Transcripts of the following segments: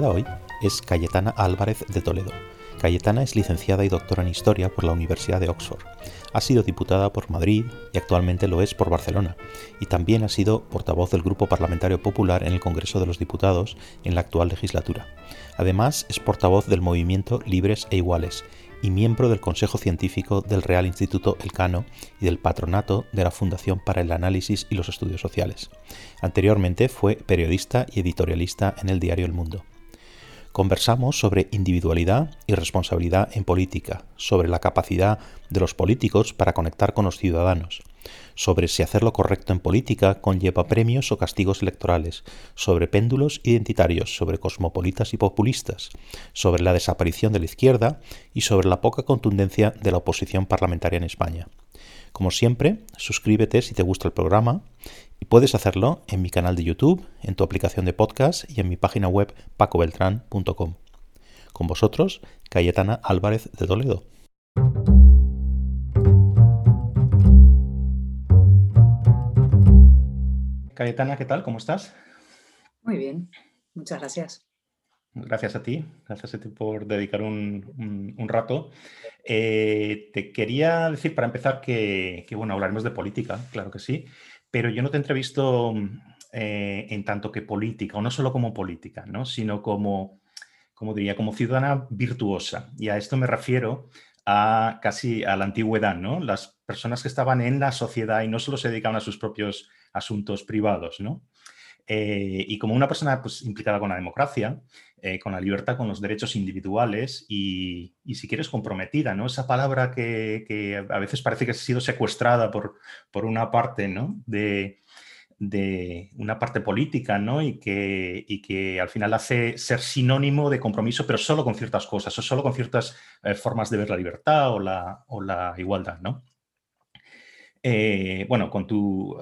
hoy es Cayetana Álvarez de Toledo. Cayetana es licenciada y doctora en Historia por la Universidad de Oxford. Ha sido diputada por Madrid y actualmente lo es por Barcelona. Y también ha sido portavoz del Grupo Parlamentario Popular en el Congreso de los Diputados en la actual legislatura. Además, es portavoz del movimiento Libres e Iguales y miembro del Consejo Científico del Real Instituto Elcano y del patronato de la Fundación para el Análisis y los Estudios Sociales. Anteriormente fue periodista y editorialista en el diario El Mundo. Conversamos sobre individualidad y responsabilidad en política, sobre la capacidad de los políticos para conectar con los ciudadanos, sobre si hacer lo correcto en política conlleva premios o castigos electorales, sobre péndulos identitarios, sobre cosmopolitas y populistas, sobre la desaparición de la izquierda y sobre la poca contundencia de la oposición parlamentaria en España. Como siempre, suscríbete si te gusta el programa y puedes hacerlo en mi canal de YouTube, en tu aplicación de podcast y en mi página web pacobeltran.com. Con vosotros, Cayetana Álvarez de Toledo. Cayetana, ¿qué tal? ¿Cómo estás? Muy bien, muchas gracias. Gracias a ti, gracias a ti por dedicar un, rato. Eh, te quería decir para empezar que, bueno, hablaremos de política, claro que sí, pero yo no te entrevisto eh, en tanto que política, o no solo como política, ¿no? sino como, como diría, como ciudadana virtuosa. Y a esto me refiero a casi a la antigüedad, ¿no? Las personas que estaban en la sociedad y no solo se dedicaban a sus propios asuntos privados, ¿no? Eh, y como una persona pues, implicada con la democracia, eh, con la libertad, con los derechos individuales y, si quieres, comprometida, ¿no? Esa palabra que, a veces parece que ha sido secuestrada por, por una parte, ¿no? De, una parte política, ¿no? Y que, que al final hace ser sinónimo de compromiso, pero solo con ciertas cosas, o solo con ciertas eh, formas de ver la libertad o la, o la igualdad, ¿no? Eh, bueno, con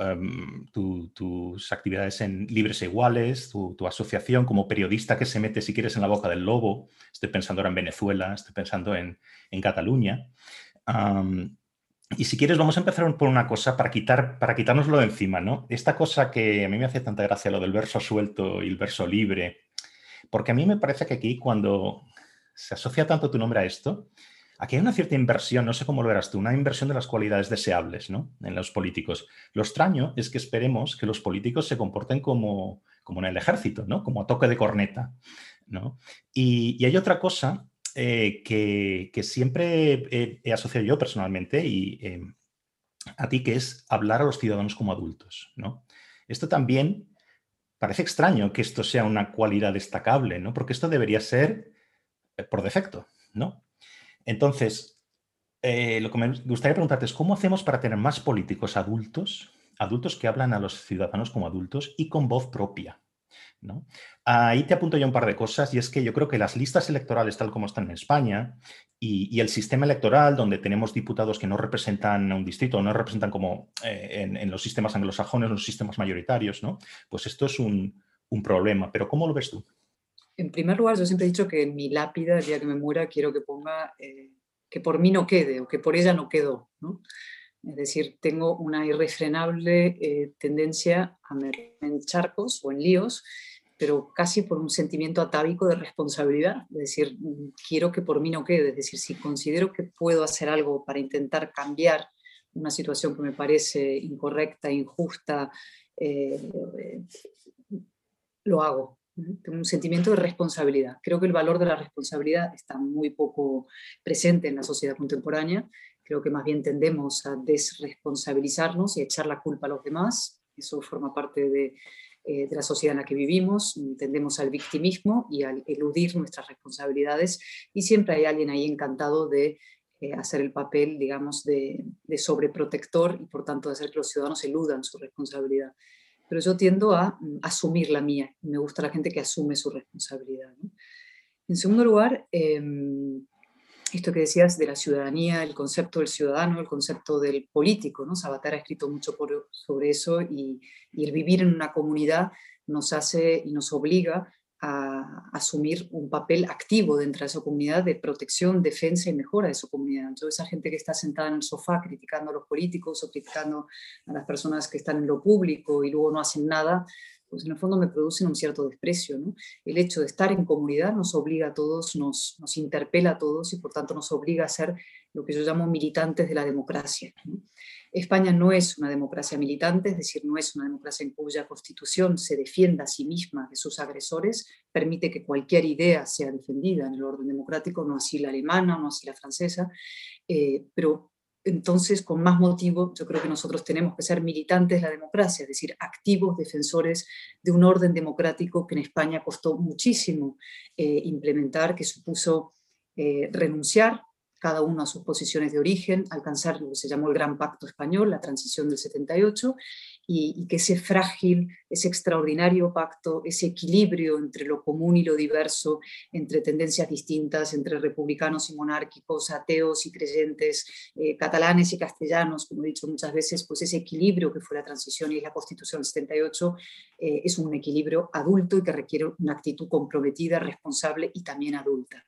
em, tus actividades en Libres e Iguales, tu, asociación como periodista que se mete, si quieres, en la boca del lobo. Estoy pensando ahora en Venezuela, estoy pensando en, Cataluña. y si quieres, vamos a empezar por una cosa para, quitar, para quitárnoslo de encima, ¿no? Esta cosa que a mí me hace tanta gracia, lo del verso suelto y el verso libre, porque a mí me parece que aquí cuando se asocia tanto tu nombre a esto, Aquí hay una cierta inversión, no sé cómo lo verás tú, una inversión de las cualidades deseables ¿no? en los políticos. Lo extraño es que esperemos que los políticos se comporten como, como en el ejército, ¿no? como a toque de corneta. ¿no? Y, hay otra cosa eh, que, siempre he, asociado yo personalmente y em, a ti, que es hablar a los ciudadanos como adultos. ¿no? Esto también parece extraño que esto sea una cualidad destacable, ¿no? porque esto debería ser eh, por defecto. ¿no? Entonces, eh, lo que me gustaría preguntarte es, ¿cómo hacemos para tener más políticos adultos, adultos que hablan a los ciudadanos como adultos y con voz propia? ¿no? Ahí te apunto yo un par de cosas y es que yo creo que las listas electorales tal como están en España y, el sistema electoral donde tenemos diputados que no representan a un distrito, no representan como eh, en, los sistemas anglosajones, los sistemas mayoritarios, ¿no? pues esto es un, problema. Pero ¿cómo lo ves tú? En primer lugar, yo siempre he dicho que en mi lápida, el día que me muera, quiero que ponga eh, que por mí no quede o que por ella no quedó. ¿no? Es decir, tengo una irrefrenable eh, tendencia a meterme en charcos o en líos, pero casi por un sentimiento atávico de responsabilidad. Es decir, quiero que por mí no quede. Es decir, si considero que puedo hacer algo para intentar cambiar una situación que me parece incorrecta, injusta, eh, lo hago. Un sentimiento de responsabilidad. Creo que el valor de la responsabilidad está muy poco presente en la sociedad contemporánea. Creo que más bien tendemos a desresponsabilizarnos y echar la culpa a los demás. Eso forma parte de, eh, la sociedad en la que vivimos. Tendemos al victimismo y al eludir nuestras responsabilidades. Y siempre hay alguien ahí encantado de eh, hacer el papel, digamos, de, de sobreprotector y por tanto de hacer que los ciudadanos eludan su responsabilidad pero yo tiendo a mm, asumir la mía. Me gusta la gente que asume su responsabilidad. En segundo lugar, em, esto que decías de la ciudadanía, el concepto del ciudadano, el concepto del político, ¿no? Sabater ha escrito mucho sobre eso y, y, el vivir en una comunidad nos hace y nos obliga a asumir un papel activo dentro de esa comunidad de protección, defensa y mejora de su comunidad. Entonces, esa gente que está sentada en el sofá criticando a los políticos o criticando a las personas que están en lo público y luego no hacen nada, pues en el fondo me producen un cierto desprecio. ¿no? El hecho de estar en comunidad nos obliga a todos, nos, nos interpela a todos y por tanto nos obliga a ser lo que yo llamo militantes de la democracia. España no es una democracia militante, es decir, no es una democracia en cuya constitución se defienda a sí misma de sus agresores, permite que cualquier idea sea defendida en el orden democrático, no así la alemana, no así la francesa, eh, pero entonces, con más motivo, yo creo que nosotros tenemos que ser militantes de la democracia, es decir, activos defensores de un orden democrático que en España costó muchísimo eh, implementar, que supuso eh, renunciar cada uno a sus posiciones de origen, alcanzar lo que se llamó el Gran Pacto Español, la transición del 78, y, que ese frágil, ese extraordinario pacto, ese equilibrio entre lo común y lo diverso, entre tendencias distintas, entre republicanos y monárquicos, ateos y creyentes, eh, catalanes y castellanos, como he dicho muchas veces, pues ese equilibrio que fue la transición y la Constitución del 78 eh, es un equilibrio adulto y que requiere una actitud comprometida, responsable y también adulta.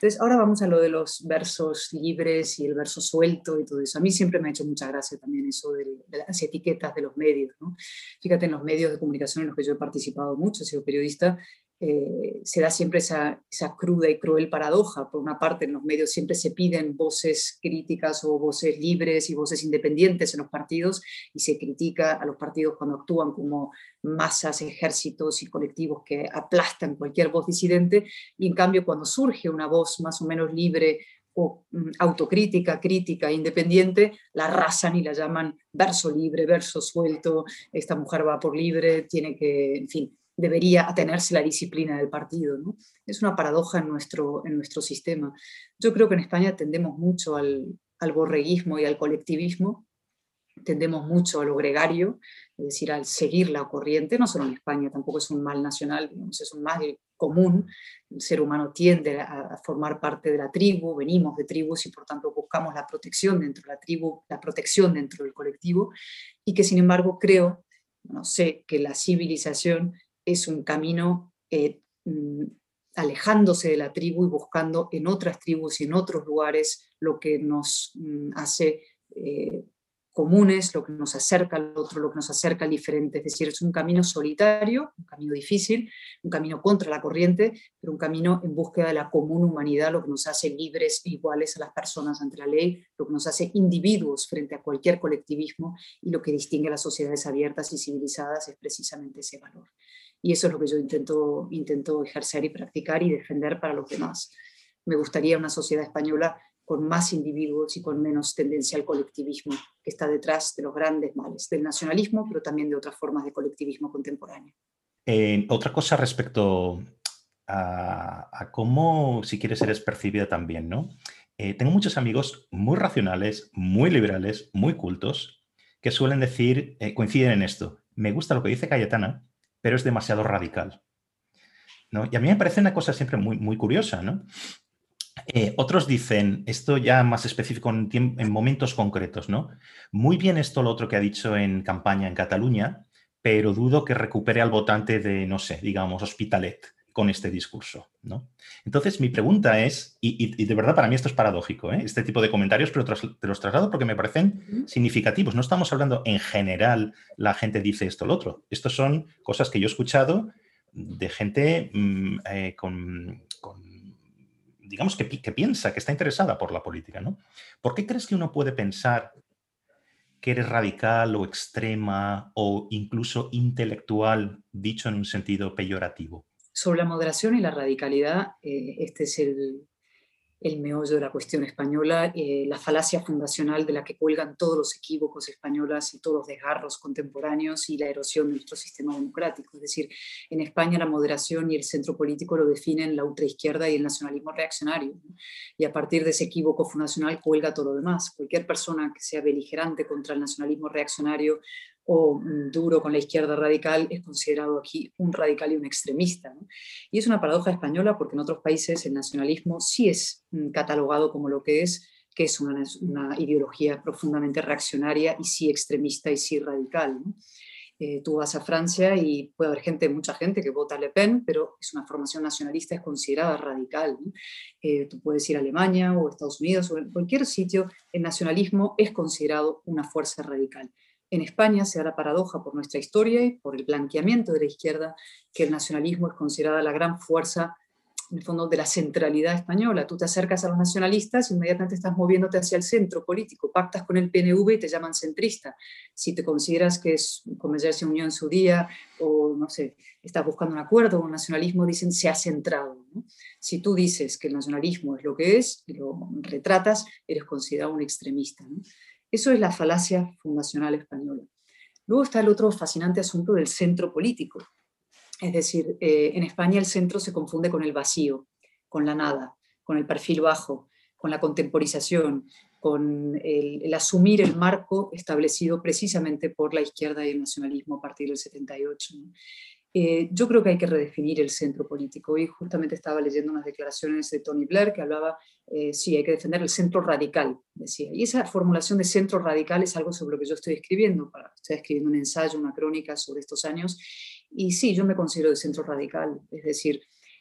Entonces, ahora vamos a lo de los versos libres y el verso suelto y todo eso. A mí siempre me ha hecho mucha gracia también eso de, las etiquetas de los medios. ¿no? Fíjate, en los medios de comunicación en los que yo he participado mucho, he sido periodista, eh, se da siempre esa, cruda y cruel paradoja. Por una parte, en los medios siempre se piden voces críticas o voces libres y voces independientes en los partidos y se critica a los partidos cuando actúan como masas, ejércitos y colectivos que aplastan cualquier voz disidente. Y en cambio, cuando surge una voz más o menos libre o mm, autocrítica, crítica, independiente, la arrasan y la llaman verso libre, verso suelto, esta mujer va por libre, tiene que, en fin, debería atenerse la disciplina del partido. ¿no? Es una paradoja en nuestro, en nuestro sistema. Yo creo que en España tendemos mucho al, al borreguismo y al colectivismo, tendemos mucho a lo gregario, es decir, al seguir la corriente, no solo en España, tampoco es un mal nacional, es un mal común. El ser humano tiende a, formar parte de la tribu, venimos de tribus y por tanto buscamos la protección dentro de la tribu, la protección dentro del colectivo, y que sin embargo creo, no sé, que la civilización es un camino eh, mm, alejándose de la tribu y buscando en otras tribus y en otros lugares lo que nos mm, hace eh, comunes, lo que nos acerca al otro, lo que nos acerca al diferente. Es decir, es un camino solitario, un camino difícil, un camino contra la corriente, pero un camino en búsqueda de la común humanidad, lo que nos hace libres e iguales a las personas ante la ley, lo que nos hace individuos frente a cualquier colectivismo y lo que distingue a las sociedades abiertas y civilizadas es precisamente ese valor. Y eso es lo que yo intento, intento ejercer y practicar y defender para los demás. Me gustaría una sociedad española con más individuos y con menos tendencia al colectivismo, que está detrás de los grandes males, del nacionalismo, pero también de otras formas de colectivismo contemporáneo. Eh, otra cosa respecto a, cómo, si quieres, eres percibida también, ¿no? Eh, tengo muchos amigos muy racionales, muy liberales, muy cultos, que suelen decir, eh, coinciden en esto. Me gusta lo que dice Cayetana, pero es demasiado radical. ¿no? Y a mí me parece una cosa siempre muy, muy curiosa, ¿no? Eh, otros dicen, esto ya más específico en, en, momentos concretos, ¿no? Muy bien esto lo otro que ha dicho en campaña en Cataluña, pero dudo que recupere al votante de, no sé, digamos, Hospitalet con este discurso, ¿no? Entonces, mi pregunta es, y, de verdad para mí esto es paradójico, ¿eh? este tipo de comentarios, pero te los traslado porque me parecen significativos. No estamos hablando en general, la gente dice esto o lo otro. Estos son cosas que yo he escuchado de gente mm, eh, con, digamos, que, que, piensa, que está interesada por la política, ¿no? ¿Por qué crees que uno puede pensar que eres radical o extrema o incluso intelectual, dicho en un sentido peyorativo? Sobre la moderación y la radicalidad, eh, este es el, el meollo de la cuestión española, eh, la falacia fundacional de la que cuelgan todos los equívocos españolas y todos los desgarros contemporáneos y la erosión de nuestro sistema democrático. Es decir, en España la moderación y el centro político lo definen la ultraizquierda y el nacionalismo reaccionario. Y a partir de ese equívoco fundacional cuelga todo lo demás. Cualquier persona que sea beligerante contra el nacionalismo reaccionario o mm, duro con la izquierda radical es considerado aquí un radical y un extremista. Y es una paradoja española porque en otros países el nacionalismo sí es mm, catalogado como lo que es, que es una, ideología profundamente reaccionaria y sí extremista y sí radical. Eh, tú vas a Francia y puede haber gente, mucha gente que vota Le Pen, pero es una formación nacionalista, es considerada radical. Eh, tú puedes ir a Alemania o Estados Unidos o en cualquier sitio, el nacionalismo es considerado una fuerza radical En España se da la paradoja por nuestra historia y por el blanqueamiento de la izquierda que el nacionalismo es considerada la gran fuerza en el fondo, de la centralidad española. Tú te acercas a los nacionalistas, inmediatamente estás moviéndote hacia el centro político, pactas con el PNV y te llaman centrista. Si te consideras que es como ya se unió en su día, o no sé, estás buscando un acuerdo, un nacionalismo, dicen se ha centrado. Si tú dices que el nacionalismo es lo que es, y lo retratas, eres considerado un extremista. Eso es la falacia fundacional española. Luego está el otro fascinante asunto del centro político. Es decir, eh, en España el centro se confunde con el vacío, con la nada, con el perfil bajo, con la contemporización, con el, asumir el marco establecido precisamente por la izquierda y el nacionalismo a partir del 78. Eh, yo creo que hay que redefinir el centro político. Y justamente estaba leyendo unas declaraciones de Tony Blair que hablaba, eh, sí, hay que defender el centro radical, decía. Y esa formulación de centro radical es algo sobre lo que yo estoy escribiendo. Estoy escribiendo un ensayo, una crónica sobre estos años y sí, yo me considero de centro radical, es decir,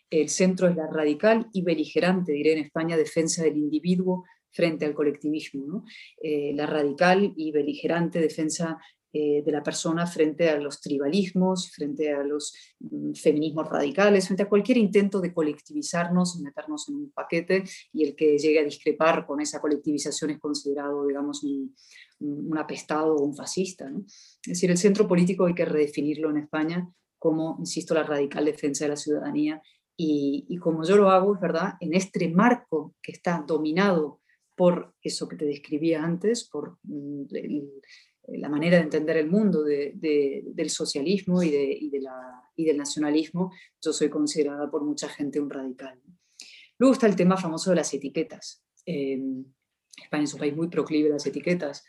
el centro es la radical y beligerante, diré en España, defensa del individuo frente al colectivismo, eh, la radical y beligerante defensa eh, de la persona frente a los tribalismos, frente a los mm, feminismos radicales, frente a cualquier intento de colectivizarnos, meternos en un paquete y el que llegue a discrepar con esa colectivización es considerado, digamos, un, un apestado o un fascista. Es decir, el centro político hay que redefinirlo en España como, insisto, la radical defensa de la ciudadanía. Y, como yo lo hago, es verdad, en este marco que está dominado por eso que te describía antes, por mm, la manera de entender el mundo del socialismo y, del nacionalismo, yo soy considerada por mucha gente un radical. Luego está el tema famoso de las etiquetas. Eh, España es un país muy proclive a las etiquetas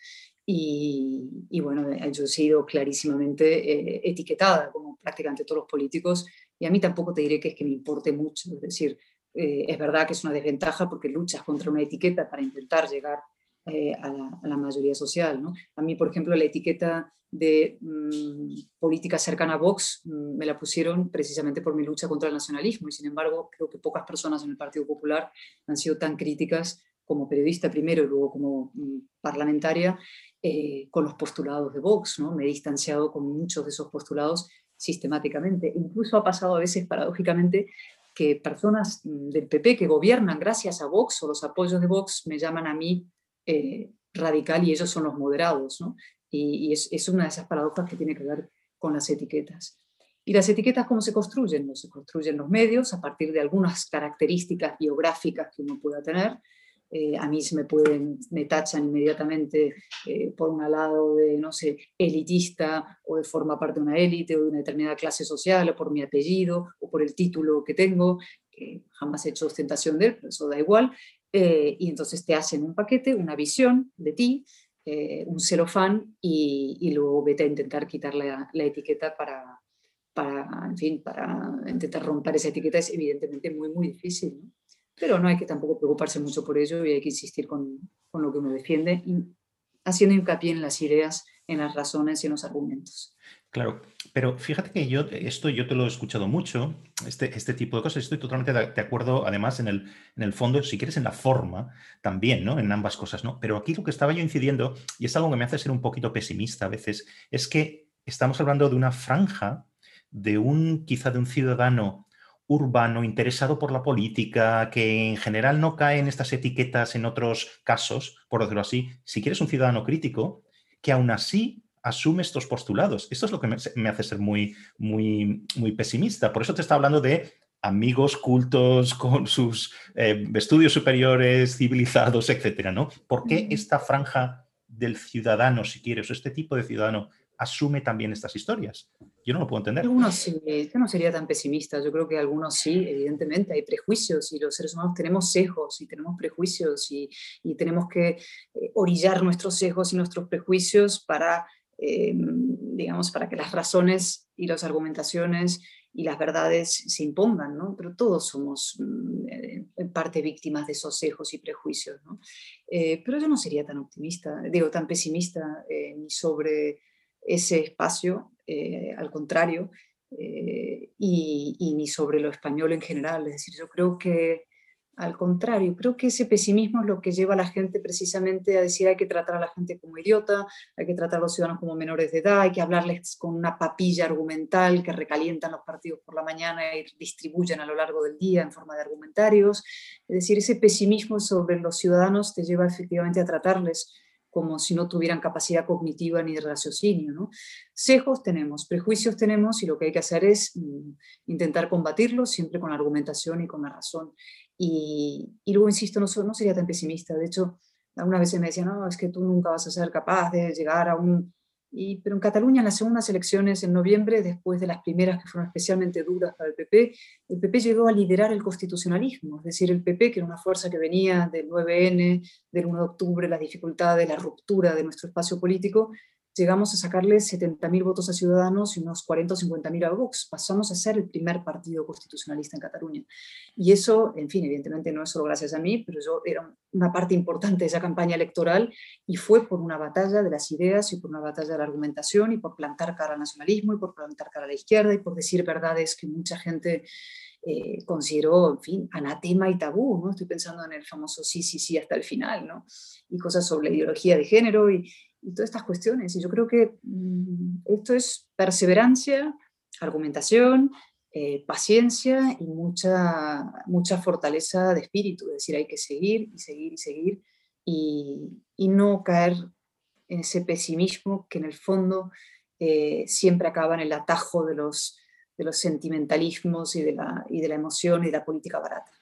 y, bueno, yo he sido clarísimamente eh, etiquetada, como prácticamente todos los políticos, y a mí tampoco te diré que es que me importe mucho, es decir, eh, es verdad que es una desventaja porque luchas contra una etiqueta para intentar llegar eh, a, la, mayoría social. A mí, por ejemplo, la etiqueta de mm, política cercana a Vox mm, me la pusieron precisamente por mi lucha contra el nacionalismo y sin embargo creo que pocas personas en el Partido Popular han sido tan críticas como periodista primero y luego como mm, parlamentaria eh, con los postulados de Vox, ¿no? Me he distanciado con muchos de esos postulados sistemáticamente. Incluso ha pasado a veces, paradójicamente, que personas del PP que gobiernan gracias a Vox o los apoyos de Vox me llaman a mí eh, radical y ellos son los moderados. Y, es, es, una de esas paradojas que tiene que ver con las etiquetas. ¿Y las etiquetas cómo se construyen? No se construyen los medios a partir de algunas características biográficas que uno pueda tener, eh, a mí se me pueden, me tachan inmediatamente eh, por un lado de, no sé, elitista o de forma parte de una élite o de una determinada clase social o por mi apellido o por el título que tengo, que jamás he hecho ostentación de él, pero eso da igual. Eh, y entonces te hacen un paquete, una visión de ti, un celofán y, y, luego vete a intentar quitar la, la etiqueta para, para, en fin, para intentar romper esa etiqueta es evidentemente muy, muy difícil. ¿no? pero no hay que tampoco preocuparse mucho por ello y hay que insistir con, con lo que uno defiende, y haciendo hincapié en las ideas, en las razones y en los argumentos. Claro, pero fíjate que yo, esto yo te lo he escuchado mucho, este, este tipo de cosas, estoy totalmente de acuerdo, además, en el, en el fondo, si quieres, en la forma también, ¿no? En ambas cosas, ¿no? Pero aquí lo que estaba yo incidiendo, y es algo que me hace ser un poquito pesimista a veces, es que estamos hablando de una franja, de un, quizá de un ciudadano urbano, interesado por la política, que en general no cae en estas etiquetas en otros casos, por decirlo así, si quieres un ciudadano crítico, que aún así asume estos postulados. Esto es lo que me, hace ser muy, muy, muy pesimista. Por eso te está hablando de amigos cultos con sus eh, estudios superiores, civilizados, etcétera, ¿no? ¿Por qué esta franja del ciudadano, si quieres, o este tipo de ciudadano asume también estas historias. Yo no lo puedo entender. Algunos sí, yo no sería tan pesimista, yo creo que algunos sí, evidentemente, hay prejuicios y los seres humanos tenemos sesgos y tenemos prejuicios y, y tenemos que eh, orillar nuestros sesgos y nuestros prejuicios para, eh, digamos, para que las razones y las argumentaciones y las verdades se impongan, ¿no? Pero todos somos mm, eh, en parte víctimas de esos sesgos y prejuicios, ¿no? pero yo no sería tan optimista, digo, tan pesimista ni sobre ese espacio, eh, al contrario, eh, y, ni sobre lo español en general. Es decir, yo creo que al contrario, creo que ese pesimismo es lo que lleva a la gente precisamente a decir hay que tratar a la gente como idiota, hay que tratar a los ciudadanos como menores de edad, hay que hablarles con una papilla argumental que recalientan los partidos por la mañana y distribuyen a lo largo del día en forma de argumentarios. Es decir, ese pesimismo sobre los ciudadanos te lleva efectivamente a tratarles como si no tuvieran capacidad cognitiva ni de raciocinio. ¿no? Sesgos tenemos, prejuicios tenemos y lo que hay que hacer es mm, intentar combatirlos siempre con argumentación y con la razón. Y, luego, insisto, no, no sería tan pesimista. De hecho, algunas veces me decían, no, es que tú nunca vas a ser capaz de llegar a un pero en Cataluña, en las segundas elecciones en noviembre, después de las primeras que fueron especialmente duras para el PP, el PP llegó a liderar el constitucionalismo. Es decir, el PP, que era una fuerza que venía del 9N, del 1 de octubre, las dificultades, la ruptura de nuestro espacio político, llegamos a sacarle 70.000 votos a Ciudadanos y unos 40 o 50.000 a Vox. Pasamos a ser el primer partido constitucionalista en Cataluña. Y eso, en fin, evidentemente no es solo gracias a mí, pero yo era una parte importante de esa campaña electoral y fue por una batalla de las ideas y por una batalla de la argumentación y por plantar cara al nacionalismo y por plantar cara a la izquierda y por decir verdades que mucha gente eh, consideró, en fin, anatema y tabú, ¿no? Estoy pensando en el famoso sí, sí, sí hasta el final, ¿no? Y cosas sobre la ideología de género y, y todas estas cuestiones. Y yo creo que mm, esto es perseverancia, argumentación, eh, paciencia y mucha, mucha fortaleza de espíritu. Es decir, hay que seguir y seguir y seguir y, y no caer en ese pesimismo que en el fondo eh, siempre acaba en el atajo de los, de los sentimentalismos y de, la, y de la emoción y de la política barata.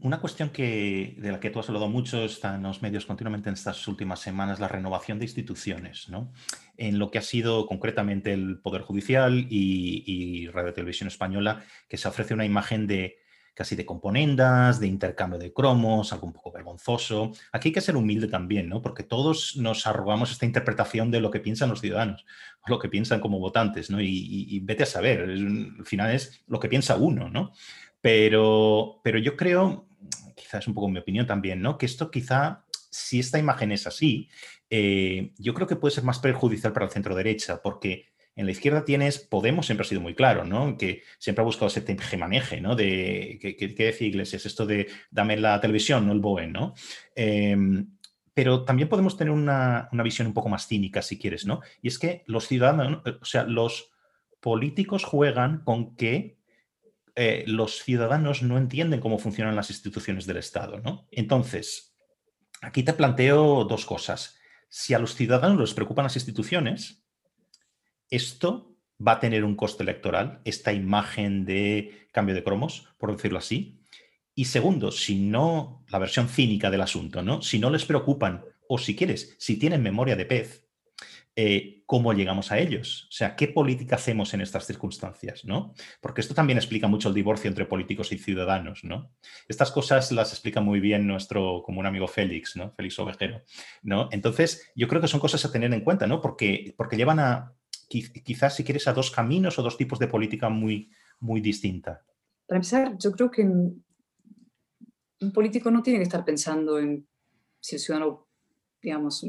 Una cuestión que, de la que tú has hablado mucho está en los medios continuamente en estas últimas semanas, la renovación de instituciones, ¿no? En lo que ha sido concretamente el Poder Judicial y, Radio Televisión Española, que se ofrece una imagen de casi de componendas, de intercambio de cromos, algo un poco vergonzoso. Aquí hay que ser humilde también, ¿no? Porque todos nos arrogamos esta interpretación de lo que piensan los ciudadanos, lo que piensan como votantes, ¿no? Y, vete a saber, al final es lo que piensa uno, ¿no? Pero, pero yo creo, quizás es un poco mi opinión también, ¿no? Que esto quizá, si esta imagen es así, eh, yo creo que puede ser más perjudicial para el centro derecha, porque en la izquierda tienes, Podemos siempre ha sido muy claro, ¿no? Que siempre ha buscado ese maneje, ¿no? De, ¿qué, qué, decía Iglesias? Esto de dame la televisión, no el Boen, ¿no? Em, pero también podemos tener una, una, visión un poco más cínica, si quieres, ¿no? Y es que los ciudadanos, o sea, los políticos juegan con que eh, los ciudadanos no entienden cómo funcionan las instituciones del Estado. ¿no? Entonces, aquí te planteo dos cosas. Si a los ciudadanos les preocupan las instituciones, esto va a tener un coste electoral, esta imagen de cambio de cromos, por decirlo así. Y segundo, si no, la versión cínica del asunto, ¿no? Si no les preocupan, o si quieres, si tienen memoria de pez, eh, cómo llegamos a ellos. O sea, ¿qué política hacemos en estas circunstancias? ¿no? Porque esto también explica mucho el divorcio entre políticos y ciudadanos. ¿no? Estas cosas las explica muy bien nuestro común amigo Félix, ¿no? Félix Ovejero. ¿no? Entonces, yo creo que son cosas a tener en cuenta, ¿no? porque, porque llevan a, quizás si quieres, a dos caminos o dos tipos de política muy, muy distinta. Para empezar, yo creo que un político no tiene que estar pensando en si el ciudadano, digamos,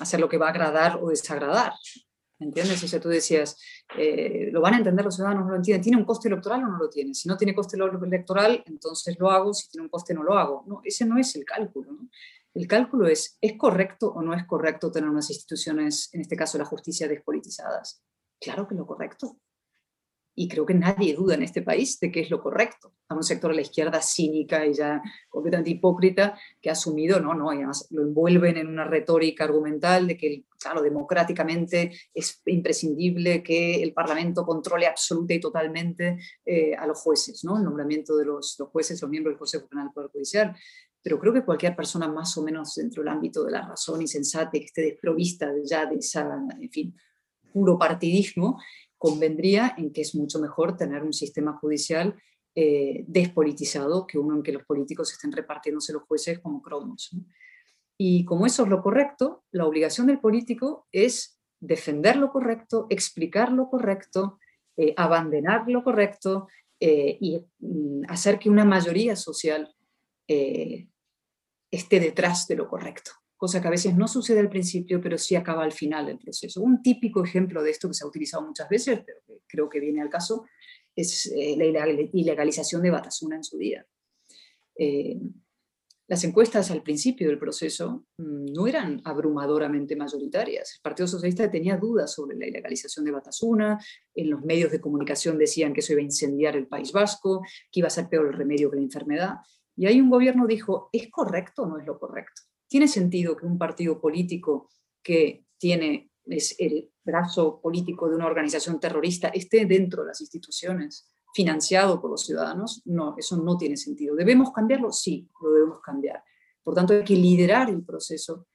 hacer lo que va a agradar o desagradar. ¿Me entiendes? O sea, tú decías, eh, ¿lo van a entender los ciudadanos? ¿No lo entienden? ¿Tiene un coste electoral o no lo tiene? Si no tiene coste electoral, entonces lo hago. Si tiene un coste, no lo hago. No, ese no es el cálculo. El cálculo es, ¿es correcto o no es correcto tener unas instituciones, en este caso la justicia, despolitizadas? Claro que lo correcto y creo que nadie duda en este país de que es lo correcto. A un sector de la izquierda cínica y ya completamente hipócrita que ha asumido, no, no, y además lo envuelven en una retórica argumental de que, claro, democráticamente es imprescindible que el Parlamento controle absoluta y totalmente eh, a los jueces, ¿no? El nombramiento de los, los jueces o miembros del Consejo Penal del Poder Judicial pero creo que cualquier persona más o menos dentro del ámbito de la razón y sensata que esté desprovista ya de esa, en fin, puro partidismo, convendría en que es mucho mejor tener un sistema judicial eh, despolitizado que uno en que los políticos estén repartiéndose los jueces como cromos. Y como eso es lo correcto, la obligación del político es defender lo correcto, explicar lo correcto, eh, abandonar lo correcto eh, y mm, hacer que una mayoría social esté detrás de lo correcto cosa que a veces no sucede al principio, pero sí acaba al final del proceso. Un típico ejemplo de esto que se ha utilizado muchas veces, pero que creo que viene al caso, es eh, la ilegalización de Batasuna en su día. Eh, las encuestas al principio del proceso mm, no eran abrumadoramente mayoritarias. El Partido Socialista tenía dudas sobre la ilegalización de Batasuna, en los medios de comunicación decían que eso iba a incendiar el País Vasco, que iba a ser peor el remedio que la enfermedad. Y ahí un gobierno dijo, ¿es correcto o no es lo correcto? ¿Tiene sentido que un partido político que tiene es el brazo político de una organización terrorista esté dentro de las instituciones? financiado por los ciudadanos, no, eso no tiene sentido. ¿Debemos cambiarlo? Sí, lo debemos cambiar. Por tanto, hay que liderar el proceso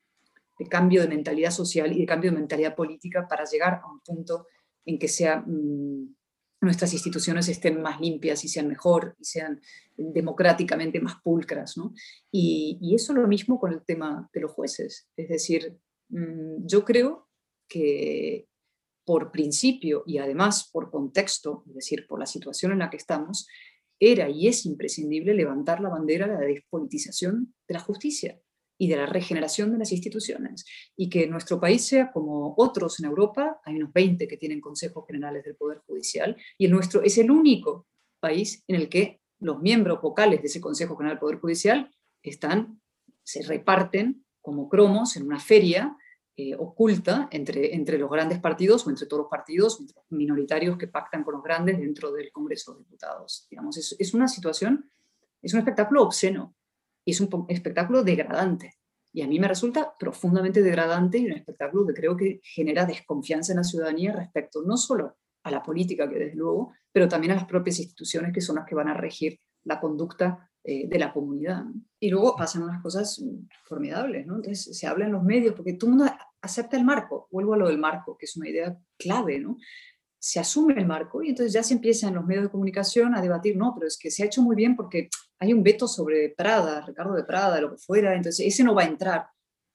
de cambio de mentalidad social y de cambio de mentalidad política para llegar a un punto en que sea, mm, nuestras instituciones estén más limpias y sean mejor y sean democráticamente más pulcras. ¿no? Y, y, eso es lo mismo con el tema de los jueces. Es decir, mm, yo creo que por principio y además por contexto, es decir, por la situación en la que estamos, era y es imprescindible levantar la bandera de la despolitización de la justicia y de la regeneración de las instituciones. Y que nuestro país sea como otros en Europa, hay unos 20 que tienen consejos generales del Poder Judicial, y el nuestro es el único país en el que los miembros vocales de ese Consejo General del Poder Judicial están, se reparten como cromos en una feria eh, oculta entre, entre los grandes partidos o entre todos los partidos, entre los minoritarios que pactan con los grandes dentro del Congreso de Diputados. Digamos, es, es una situación, es un espectáculo obsceno y es un espectáculo degradante. Y a mí me resulta profundamente degradante y un espectáculo que creo que genera desconfianza en la ciudadanía respecto no solo a la política, que desde luego, pero también a las propias instituciones que son las que van a regir la conducta eh, de la comunidad. Y luego pasan unas cosas formidables, ¿no? Entonces se habla en los medios, porque todo el mundo acepta el marco, vuelvo a lo del marco, que es una idea clave, ¿no? Se asume el marco y entonces ya se empieza en los medios de comunicación a debatir, no, pero es que se ha hecho muy bien porque hay un veto sobre Prada, Ricardo de Prada, lo que fuera, entonces ese no va a entrar.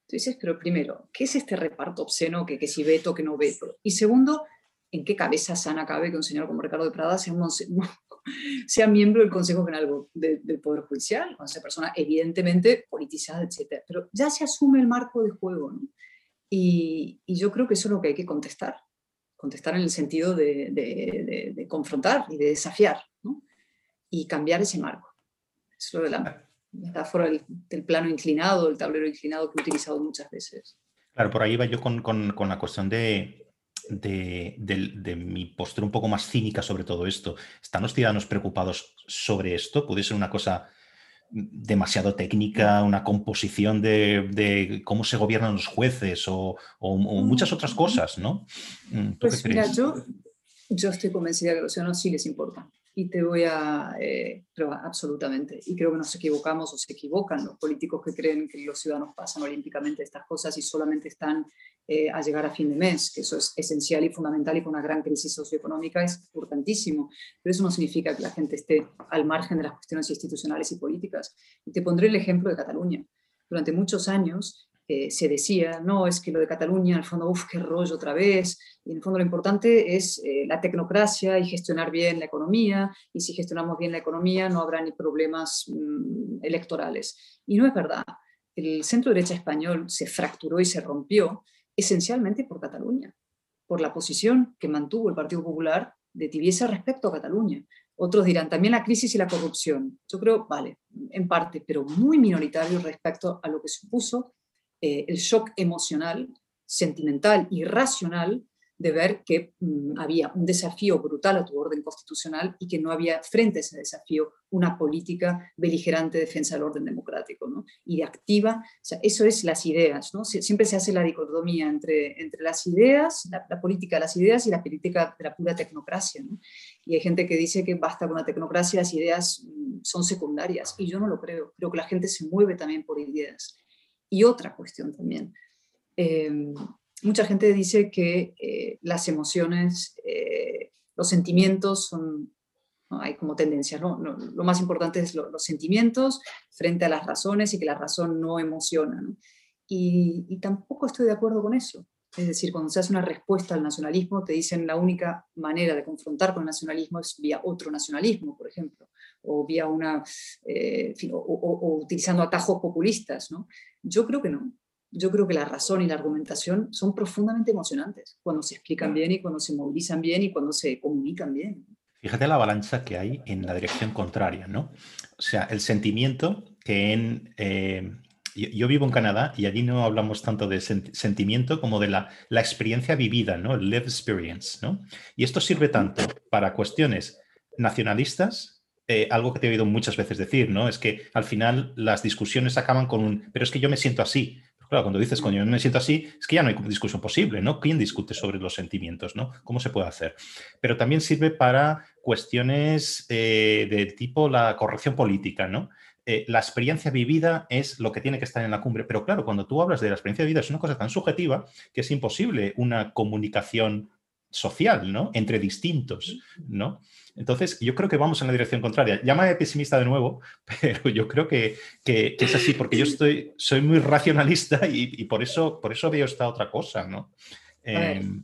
Entonces, pero primero, ¿qué es este reparto obsceno que, que si veto, que no veto? Y segundo, ¿en qué cabeza sana cabe que un señor como Ricardo de Prada sea, sea miembro del Consejo General del Poder Judicial? O sea, persona evidentemente politizada, etc. Pero ya se asume el marco de juego, ¿no? Y, yo creo que eso es lo que hay que contestar, contestar en el sentido de, confrontar y de desafiar, ¿no? y cambiar ese marco. Es lo de la metáfora del, plano inclinado, del tablero inclinado que he utilizado muchas veces. Claro, por ahí va yo con, con, con la cuestión de, de, de, mi postura un poco más cínica sobre todo esto. ¿Están los ciudadanos preocupados sobre esto? ¿Puede ser una cosa demasiado técnica, una composición de, cómo se gobiernan los jueces o, muchas otras cosas, ¿no? Mm, pues mira, yo, yo estoy convencida que a los ciudadanos sí les importa y te voy a eh, absolutamente. Y creo que nos equivocamos o se equivocan los políticos que creen que los ciudadanos pasan olímpicamente estas cosas y solamente están eh, a llegar a fin de mes, que eso es esencial y fundamental y con una gran crisis socioeconómica es importantísimo. Pero eso no significa que la gente esté al margen de las cuestiones institucionales y políticas. Y te pondré el ejemplo de Cataluña. Durante muchos años eh, se decía, no, es que lo de Cataluña, en el fondo, uff, qué rollo otra vez, y en el fondo lo importante es eh, la tecnocracia y gestionar bien la economía, y si gestionamos bien la economía no habrá ni problemas mm, electorales. Y no es verdad. El centro derecha español se fracturó y se rompió esencialmente por Cataluña, por la posición que mantuvo el Partido Popular de tibieza respecto a Cataluña. Otros dirán también la crisis y la corrupción. Yo creo, vale, en parte, pero muy minoritario respecto a lo que supuso eh, el shock emocional, sentimental y racional de ver que mm, había un desafío brutal a tu orden constitucional y que no había frente a ese desafío una política beligerante de defensa del orden democrático ¿no? y activa. O sea, eso es las ideas. ¿no? Siempre se hace la dicotomía entre, entre las ideas, la, política de las ideas y la política de la pura tecnocracia. ¿no? Y hay gente que dice que basta con la tecnocracia, las ideas mm, son secundarias. Y yo no lo creo. Creo que la gente se mueve también por ideas. Y otra cuestión también. Eh, mucha gente dice que eh, las emociones, eh, los sentimientos son, hay como tendencias, ¿no? lo más importante es los sentimientos frente a las razones y que la razón no emociona. Y, y, tampoco estoy de acuerdo con eso. Es decir, cuando se hace una respuesta al nacionalismo, te dicen la única manera de confrontar con el nacionalismo es vía otro nacionalismo, por ejemplo, o vía una, o, utilizando atajos populistas. ¿no? Yo creo que no. Yo creo que la razón y la argumentación son profundamente emocionantes cuando se explican bien y cuando se movilizan bien y cuando se comunican bien. fíjate la avalancha que hay en la dirección contraria, ¿no? O sea, el sentimiento que en... Eh, yo, vivo en Canadá y allí no hablamos tanto de sentimiento como de la, la, experiencia vivida, ¿no? El live experience, ¿no? Y esto sirve tanto para cuestiones nacionalistas, eh, algo que te he oído muchas veces decir, ¿no? Es que al final las discusiones acaban con un, pero es que yo me siento así. Claro, cuando dices, coño, yo me siento así, es que ya no hay discusión posible, ¿no? ¿Quién discute sobre los sentimientos, ¿no? ¿Cómo se puede hacer? Pero también sirve para cuestiones eh, de tipo la corrección política, ¿no? Eh, la experiencia vivida es lo que tiene que estar en la cumbre. Pero claro, cuando tú hablas de la experiencia vivida es una cosa tan subjetiva que es imposible una comunicación social, ¿no? Entre distintos, ¿no? Entonces, yo creo que vamos en la dirección contraria. Llámame pesimista de nuevo, pero yo creo que, es así, porque yo estoy, soy muy racionalista y, por, eso, por eso veo esta otra cosa, ¿no? Em,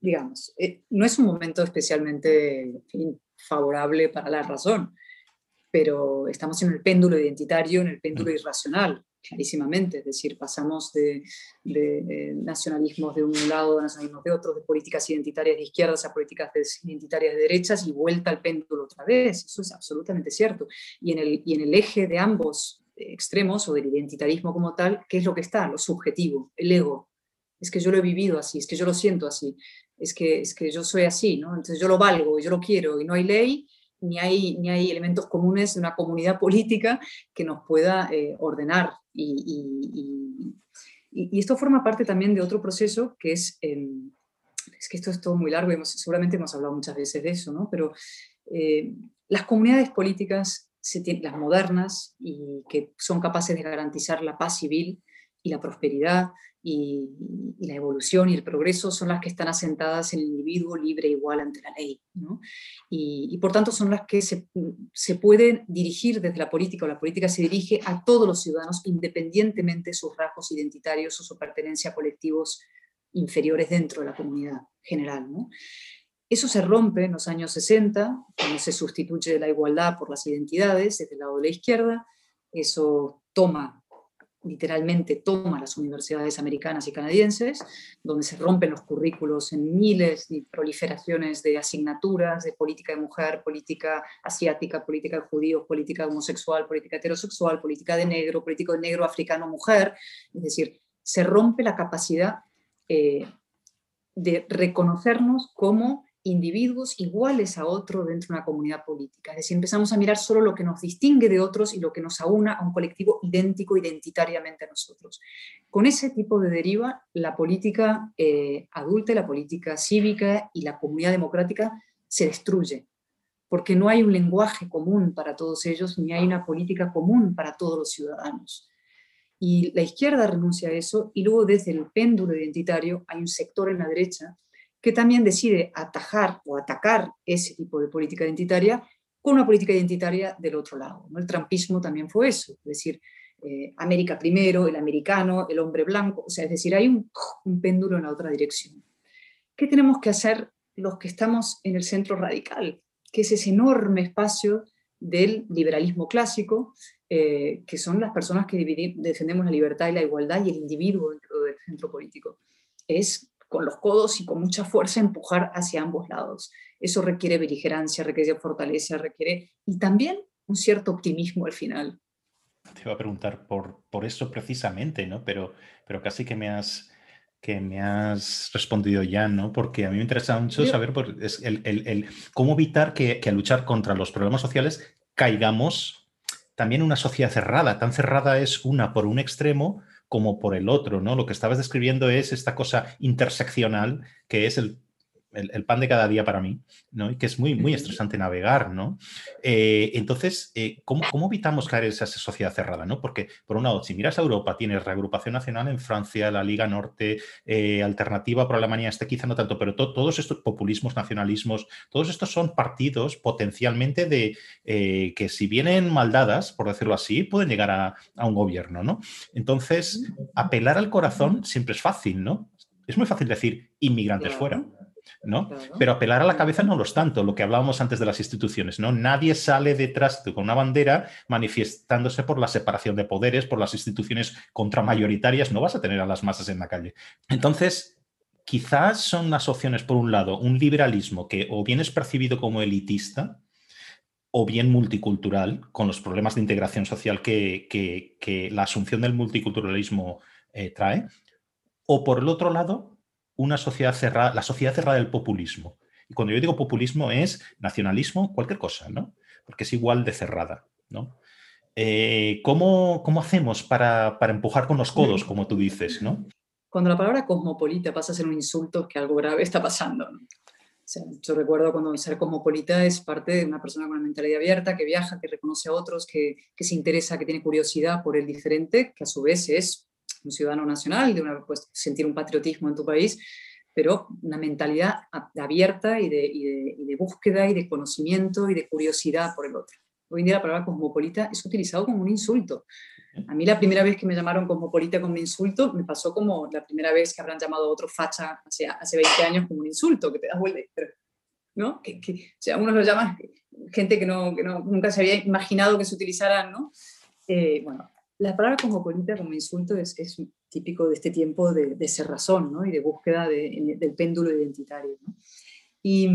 digamos, eh, no es un momento especialmente favorable para la razón pero estamos en el péndulo identitario, en el péndulo irracional, clarísimamente. Es decir, pasamos de, de, nacionalismos de un lado, de nacionalismos de otro, de políticas identitarias de izquierdas a políticas identitarias de derechas y vuelta al péndulo otra vez. Eso es absolutamente cierto. Y en el, y en el eje de ambos extremos o del identitarismo como tal, ¿qué es lo que está? Lo subjetivo, el ego. Es que yo lo he vivido así, es que yo lo siento así, es que, es que yo soy así, ¿no? Entonces yo lo valgo, yo lo quiero y no hay ley ni hay, ni hay elementos comunes de una comunidad política que nos pueda eh, ordenar. Y, esto forma parte también de otro proceso que es, es que esto es todo muy largo y seguramente hemos hablado muchas veces de eso, ¿no? pero eh, las comunidades políticas, las modernas y que son capaces de garantizar la paz civil y la prosperidad y, la evolución y el progreso son las que están asentadas en el individuo libre e igual ante la ley. Y, por tanto son las que se, se, pueden dirigir desde la política o la política se dirige a todos los ciudadanos independientemente de sus rasgos identitarios o su pertenencia a colectivos inferiores dentro de la comunidad general. Eso se rompe en los años 60, cuando se sustituye la igualdad por las identidades desde el lado de la izquierda. Eso toma literalmente toma las universidades americanas y canadienses, donde se rompen los currículos en miles de proliferaciones de asignaturas de política de mujer, política asiática, política de judíos, política homosexual, política heterosexual, política de negro, político de negro, africano, mujer. Es decir, se rompe la capacidad eh, de reconocernos como individuos iguales a otro dentro de una comunidad política. Es decir, empezamos a mirar solo lo que nos distingue de otros y lo que nos aúna a un colectivo idéntico identitariamente a nosotros. Con ese tipo de deriva, la política eh, adulta, la política cívica y la comunidad democrática se destruye, porque no hay un lenguaje común para todos ellos, ni hay una política común para todos los ciudadanos. Y la izquierda renuncia a eso, y luego desde el péndulo identitario hay un sector en la derecha que también decide atajar o atacar ese tipo de política identitaria con una política identitaria del otro lado. El trampismo también fue eso, es decir, eh, América primero, el americano, el hombre blanco, o sea, es decir, hay un, péndulo en la otra dirección. ¿Qué tenemos que hacer los que estamos en el centro radical? Que es ese enorme espacio del liberalismo clásico, eh, que son las personas que defendemos la libertad y la igualdad y el individuo dentro del centro político. Es con los codos y con mucha fuerza empujar hacia ambos lados. Eso requiere beligerancia, requiere fortaleza, requiere y también un cierto optimismo al final. Te iba a preguntar por, por eso precisamente, ¿no? Pero, pero casi que me has que me has respondido ya, ¿no? Porque a mí me interesa mucho saber el, el, el, cómo evitar que, que, al luchar contra los problemas sociales caigamos también en una sociedad cerrada. Tan cerrada es una por un extremo como por el otro, ¿no? Lo que estabas describiendo es esta cosa interseccional que es el el, pan de cada día para mí, ¿no? Y que es muy, muy estresante navegar, ¿no? Eh, entonces, eh, ¿cómo, evitamos caer en esa sociedad cerrada, ¿no? Porque, por un lado, si miras a Europa, tienes reagrupación nacional en Francia, la Liga Norte, eh, alternativa por Alemania, este quizá no tanto, pero todos estos populismos, nacionalismos, todos estos son partidos potencialmente de que si vienen maldadas, por decirlo así, pueden llegar a, a un gobierno, ¿no? Entonces, apelar al corazón siempre es fácil, ¿no? Es muy fácil decir inmigrantes fuera ¿no? Pero apelar a la cabeza no lo es tanto, lo que hablábamos antes de las instituciones, ¿no? Nadie sale detrás con una bandera manifestándose por la separación de poderes, por las instituciones contramayoritarias, no vas a tener a las masas en la calle. Entonces, quizás son las opciones, por un lado, un liberalismo que o bien es percibido como elitista o bien multicultural, con los problemas de integración social que, la asunción del multiculturalismo eh, trae, o por el otro lado, una sociedad cerrada, la sociedad cerrada del populismo. Y cuando yo digo populismo es nacionalismo, cualquier cosa, ¿no? Porque es igual de cerrada, ¿no? Eh, ¿cómo, hacemos para, para, empujar con los codos, como tú dices, ¿no? cuando la palabra cosmopolita pasa a ser un insulto, que algo grave está pasando. yo recuerdo cuando ser cosmopolita es parte de una persona con una mentalidad abierta, que viaja, que reconoce a otros, que, se interesa, que tiene curiosidad por el diferente, que a su vez es un ciudadano nacional, de una, pues, sentir un patriotismo en tu país, pero una mentalidad abierta y de, y de búsqueda y de conocimiento y de curiosidad por el otro. Hoy en día la palabra cosmopolita es utilizado como un insulto. A mí la primera vez que me llamaron cosmopolita como un insulto, me pasó como la primera vez que habrán llamado a otro facha hace, hace 20 años como un insulto, que te das vuelta, ¿no? Que, o sea, uno lo llama gente que, no, que no, nunca se había imaginado que se utilizaran, ¿no? Eh, bueno, la palabra cosmopolita como insulto es, es típico de este tiempo de, de razón, ¿no? Y de búsqueda de, del péndulo identitario, ¿no? Y,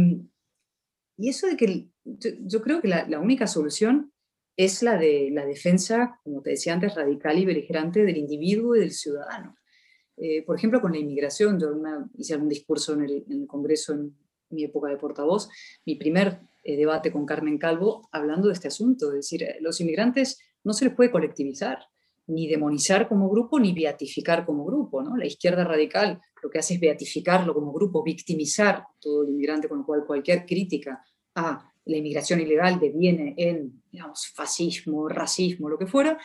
y eso de que yo, yo creo que la, la única solución es la de la defensa, como te decía antes, radical y beligerante del individuo y del ciudadano. Eh, por ejemplo, con la inmigración, yo hice un discurso en el, Congreso en mi época de portavoz, mi primer eh, debate con Carmen Calvo hablando de este asunto, es decir, eh, los inmigrantes no se les puede colectivizar, ni demonizar como grupo, ni beatificar como grupo. ¿no? La izquierda radical lo que hace es beatificarlo como grupo, victimizar todo el inmigrante, con lo cual cualquier crítica a la inmigración ilegal deviene en digamos, fascismo, racismo, lo que fuera,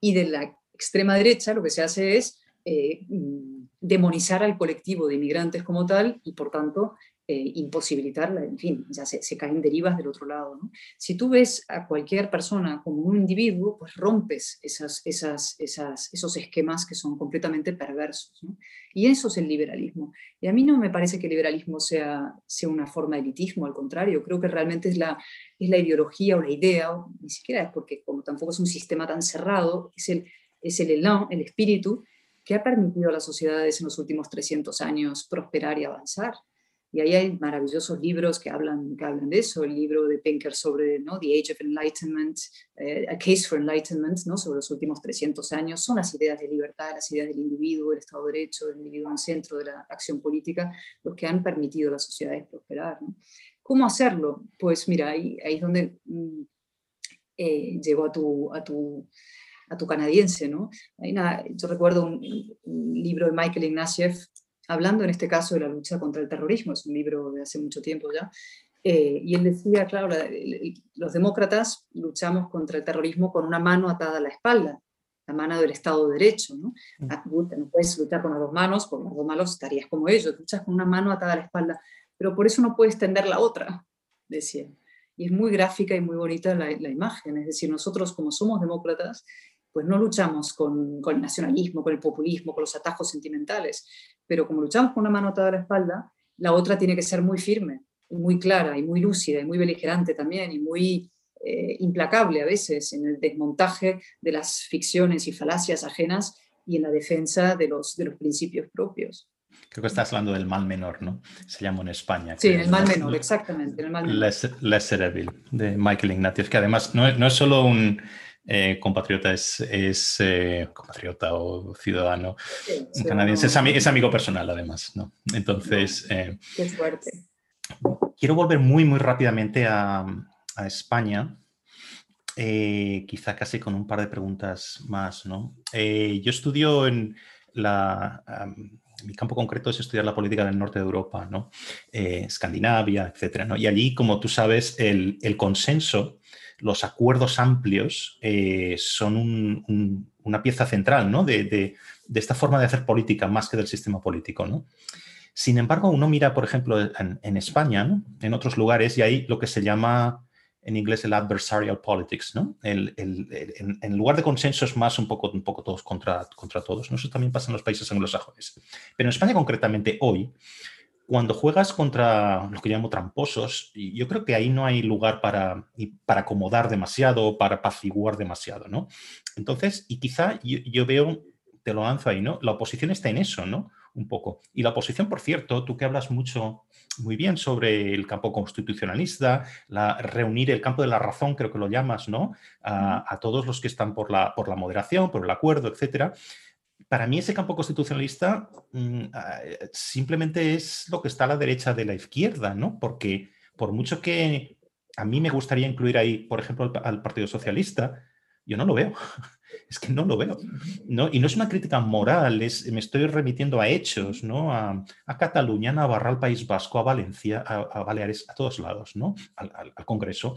y de la extrema derecha lo que se hace es eh, mm, demonizar al colectivo de inmigrantes como tal y por tanto eh, imposibilitarla, en fin, ya se, caen derivas del otro lado. Si tú ves a cualquier persona como un individuo, pues rompes esos esquemas que son completamente perversos. Y eso es el liberalismo. Y a mí no me parece que el liberalismo sea, una forma de elitismo, al contrario, creo que realmente es la, ideología o la idea, ni siquiera es porque como tampoco es un sistema tan cerrado, es el, es el elan, el espíritu que ha permitido a las sociedades en los últimos 300 años prosperar y avanzar. Y ahí hay maravillosos libros que hablan, que hablan de eso. El libro de Pinker sobre ¿no? The Age of Enlightenment, eh, A Case for Enlightenment, ¿no? sobre los últimos 300 años. Son las ideas de libertad, las ideas del individuo, del Estado de Derecho, del individuo en el centro de la acción política, los que han permitido a las sociedades prosperar. ¿Cómo hacerlo? Pues mira, ahí, ahí es donde mm, eh, llego a tu, a tu, a tu canadiense. ¿no? Hay yo recuerdo un, un libro de Michael Ignatieff hablando en este caso de la lucha contra el terrorismo, es un libro de hace mucho tiempo ya, eh, y él decía, claro, los demócratas luchamos contra el terrorismo con una mano atada a la espalda, la mano del Estado de Derecho. ¿no? Mm. Ah, no puedes luchar con las dos manos, con las dos manos estarías como ellos, luchas con una mano atada a la espalda, pero por eso no puedes tender la otra, decía. Y es muy gráfica y muy bonita la, la imagen, es decir, nosotros como somos demócratas, pues no luchamos con, con, el nacionalismo, con el populismo, con los atajos sentimentales, pero como luchamos con una mano atada a la espalda, la otra tiene que ser muy firme, muy clara y muy lúcida y muy beligerante también y muy eh, implacable a veces en el desmontaje de las ficciones y falacias ajenas y en la defensa de los, de los principios propios. Creo que estás hablando del mal menor, ¿no? Se llama en España. Sí, el mal menor, exactamente. El mal menor. de Michael Ignatius, que además no no es solo un, eh, compatriota es, eh, compatriota o ciudadano canadiense, es, amigo personal además, ¿no? Entonces... Eh, qué suerte. Quiero volver muy, muy rápidamente a, España, quizá casi con un par de preguntas más, ¿no? yo estudio en la... mi campo concreto es estudiar la política del norte de Europa, ¿no? Escandinavia, etcétera, ¿no? Y allí, como tú sabes, el, el consenso los acuerdos amplios eh, son una pieza central ¿no? de, esta forma de hacer política más que del sistema político. ¿no? Sin embargo, uno mira, por ejemplo, en, España, en otros lugares, y hay lo que se llama en inglés el adversarial politics, ¿no? en, lugar de consenso es más un poco, un poco todos contra, contra todos. ¿no? Eso también pasa en los países anglosajones. Pero en España concretamente hoy, cuando juegas contra lo que llamo tramposos, yo creo que ahí no hay lugar para, para acomodar demasiado, para apaciguar demasiado, ¿no? Entonces, y quizá yo, veo, te lo lanzo ahí, ¿no? La oposición está en eso, ¿no? un poco. Y la oposición, por cierto, tú que hablas mucho, muy bien sobre el campo constitucionalista, la, reunir el campo de la razón, creo que lo llamas, ¿no? A, todos los que están por la, por la moderación, por el acuerdo, etcétera. Para mí ese campo constitucionalista mm, ah, simplemente es lo que está a la derecha de la izquierda, ¿no? Porque por mucho que a mí me gustaría incluir ahí, por ejemplo, al Partido Socialista, yo no lo veo. Es que no lo veo. ¿no? Y no es una crítica moral, es, me estoy remitiendo a hechos, ¿no? A, Cataluña, a Navarra, al País Vasco, a Valencia, a, Baleares, a todos lados, ¿no? Al, Congreso.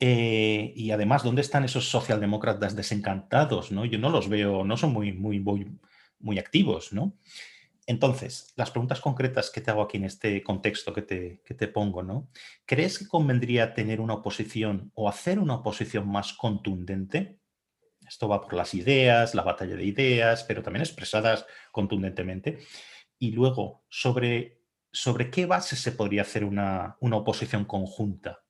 Eh, y además, ¿dónde están esos socialdemócratas desencantados? ¿no? Yo no los veo, no son muy, muy, muy, muy activos, ¿no? Entonces, las preguntas concretas que te hago aquí en este contexto que te, que te, pongo, ¿no? ¿Crees que convendría tener una oposición o hacer una oposición más contundente? Esto va por las ideas, la batalla de ideas, pero también expresadas contundentemente. Y luego, sobre, sobre qué base se podría hacer una, una oposición conjunta,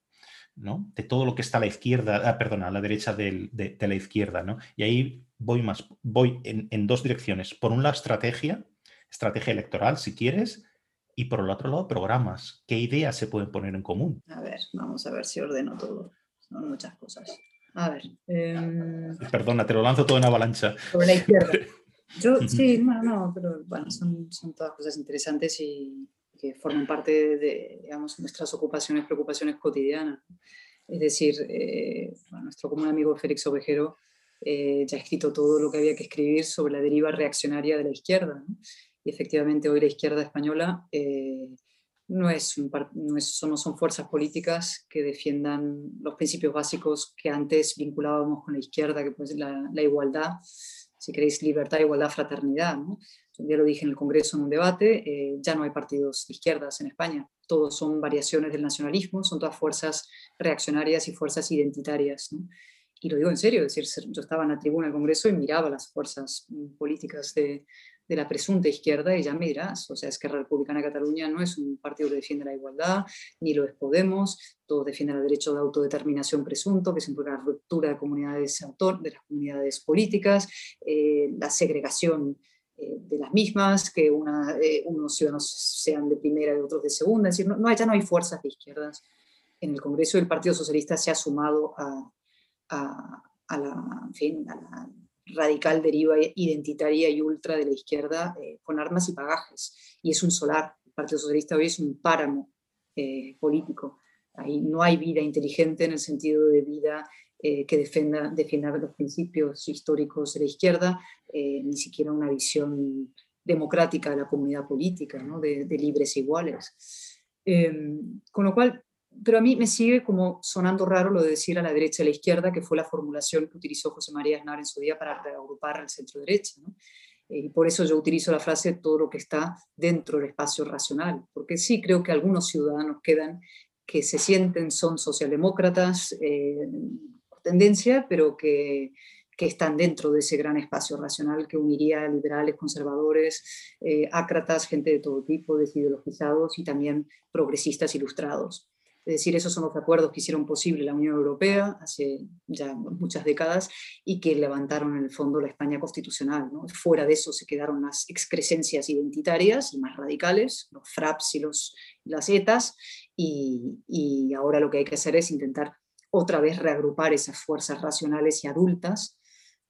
¿no? De todo lo que está a la izquierda, ah, perdona, a la derecha de, de, la izquierda, ¿no? Y ahí voy más, voy en, en dos direcciones. Por un lado, estrategia, estrategia electoral, si quieres, y por el otro lado, programas. ¿Qué ideas se pueden poner en común? A ver, vamos a ver si ordeno todo. Son muchas cosas. A ver. Em, Perdona, te lo lanzo todo en avalancha. Sobre la izquierda. Yo, sí, no, no, pero bueno, son, son todas cosas interesantes y que forman parte de, nuestras ocupaciones, preocupaciones cotidianas. Es decir, eh, nuestro común amigo Félix Ovejero eh, ya ha escrito todo lo que había que escribir sobre la deriva reaccionaria de la izquierda. ¿no? y efectivamente hoy la izquierda española eh, no, es no, son, fuerzas políticas que defiendan los principios básicos que antes vinculábamos con la izquierda, que pues la, igualdad, si queréis, libertad, igualdad, fraternidad. ¿no? Ya lo dije en el Congreso en un debate, eh, ya no hay partidos de izquierdas en España, todos son variaciones del nacionalismo, son todas fuerzas reaccionarias y fuerzas identitarias. ¿no? Y lo digo en serio, es decir, yo estaba en la tribuna del Congreso y miraba las fuerzas mm, políticas de, de la presunta izquierda y ya me dirás, o sea, es que la Republicana de Cataluña no es un partido que defiende la igualdad, ni lo es Podemos, todos defienden el derecho de autodeterminación presunto, que implica la ruptura de comunidades autor, de las comunidades políticas, eh, la segregación de las mismas, que una, eh, unos ciudadanos sean de primera y otros de segunda, es decir, no, ya no hay fuerzas de izquierdas. En el Congreso el Partido Socialista se ha sumado a, a, la, en fin, a la radical deriva identitaria y ultra de la izquierda eh, con armas y bagajes. Y es un solar. El Partido Socialista hoy es un páramo eh, político. Ahí no hay vida inteligente en el sentido de vida eh, que defienda, defienda los principios históricos de la izquierda, ni siquiera una visión democrática de la comunidad política, ¿no? de, de libres e iguales. Em, con lo cual, pero a mí me sigue como sonando raro lo de decir a la derecha y a la izquierda, que fue la formulación que utilizó José María Aznar en su día para reagrupar al centro-derecha. Eh, y por eso yo utilizo la frase todo lo que está dentro del espacio racional, porque sí creo que algunos ciudadanos quedan que se sienten son socialdemócratas eh, tendencia, pero que, que, están dentro de ese gran espacio racional que uniría liberales, conservadores, eh, ácratas, gente de todo tipo, desideologizados y también progresistas ilustrados. Es decir, esos son los acuerdos que hicieron posible la Unión Europea hace ya muchas décadas y que levantaron en el fondo la España constitucional. Fuera de eso se quedaron las excrescencias identitarias y más radicales, los FRAPs y los, las ETAs, y ahora lo que hay que hacer es intentar otra vez reagrupar esas fuerzas racionales y adultas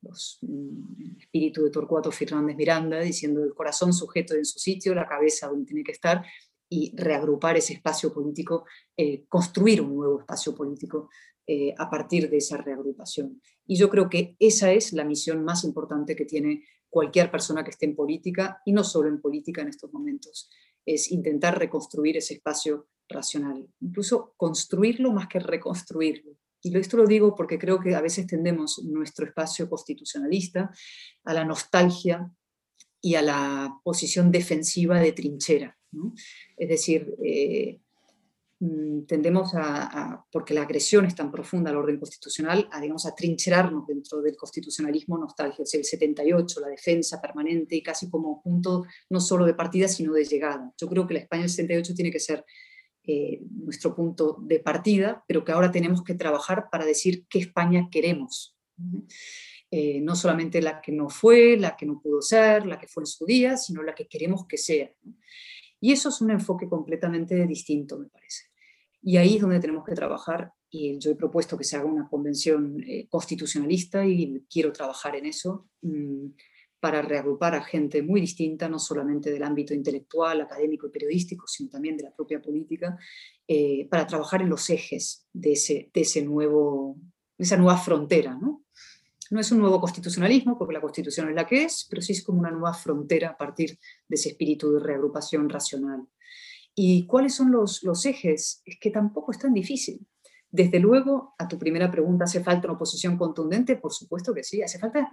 los, mm, el espíritu de Torcuato Fernández Miranda, diciendo el corazón sujeto en su sitio, la cabeza donde tiene que estar, y reagrupar ese espacio político, eh, construir un nuevo espacio político eh, a partir de esa reagrupación. Y yo creo que esa es la misión más importante que tiene cualquier persona que esté en política, y no solo en política en estos momentos, es intentar reconstruir ese espacio racional, incluso construirlo más que reconstruirlo. Y esto lo digo porque creo que a veces tendemos nuestro espacio constitucionalista a la nostalgia y a la posición defensiva de trinchera. Es decir, eh, mm, tendemos a, porque la agresión es tan profunda al orden constitucional, a, digamos, a trincherarnos dentro del constitucionalismo nostálgico, el 78, la defensa permanente y casi como punto no solo de partida, sino de llegada. Yo creo que la España del 78 tiene que ser eh, nuestro punto de partida, pero que ahora tenemos que trabajar para decir qué España queremos. Eh, no solamente la que no fue, la que no pudo ser, la que fue en su día, sino la que queremos que sea. Y eso es un enfoque completamente distinto, me parece. Y ahí es donde tenemos que trabajar y yo he propuesto que se haga una convención eh, constitucionalista y quiero trabajar en eso mm, para reagrupar a gente muy distinta, no solamente del ámbito intelectual, académico y periodístico, sino también de la propia política, eh, para trabajar en los ejes de, ese, de, ese nuevo, esa nueva frontera. ¿no? no es un nuevo constitucionalismo, porque la constitución es la que es, pero sí es como una nueva frontera a partir de ese espíritu de reagrupación racional. ¿Y cuáles son los, los ejes? Es que tampoco es tan difícil. Desde luego, a tu primera pregunta, ¿hace falta una oposición contundente? Por supuesto que sí, hace falta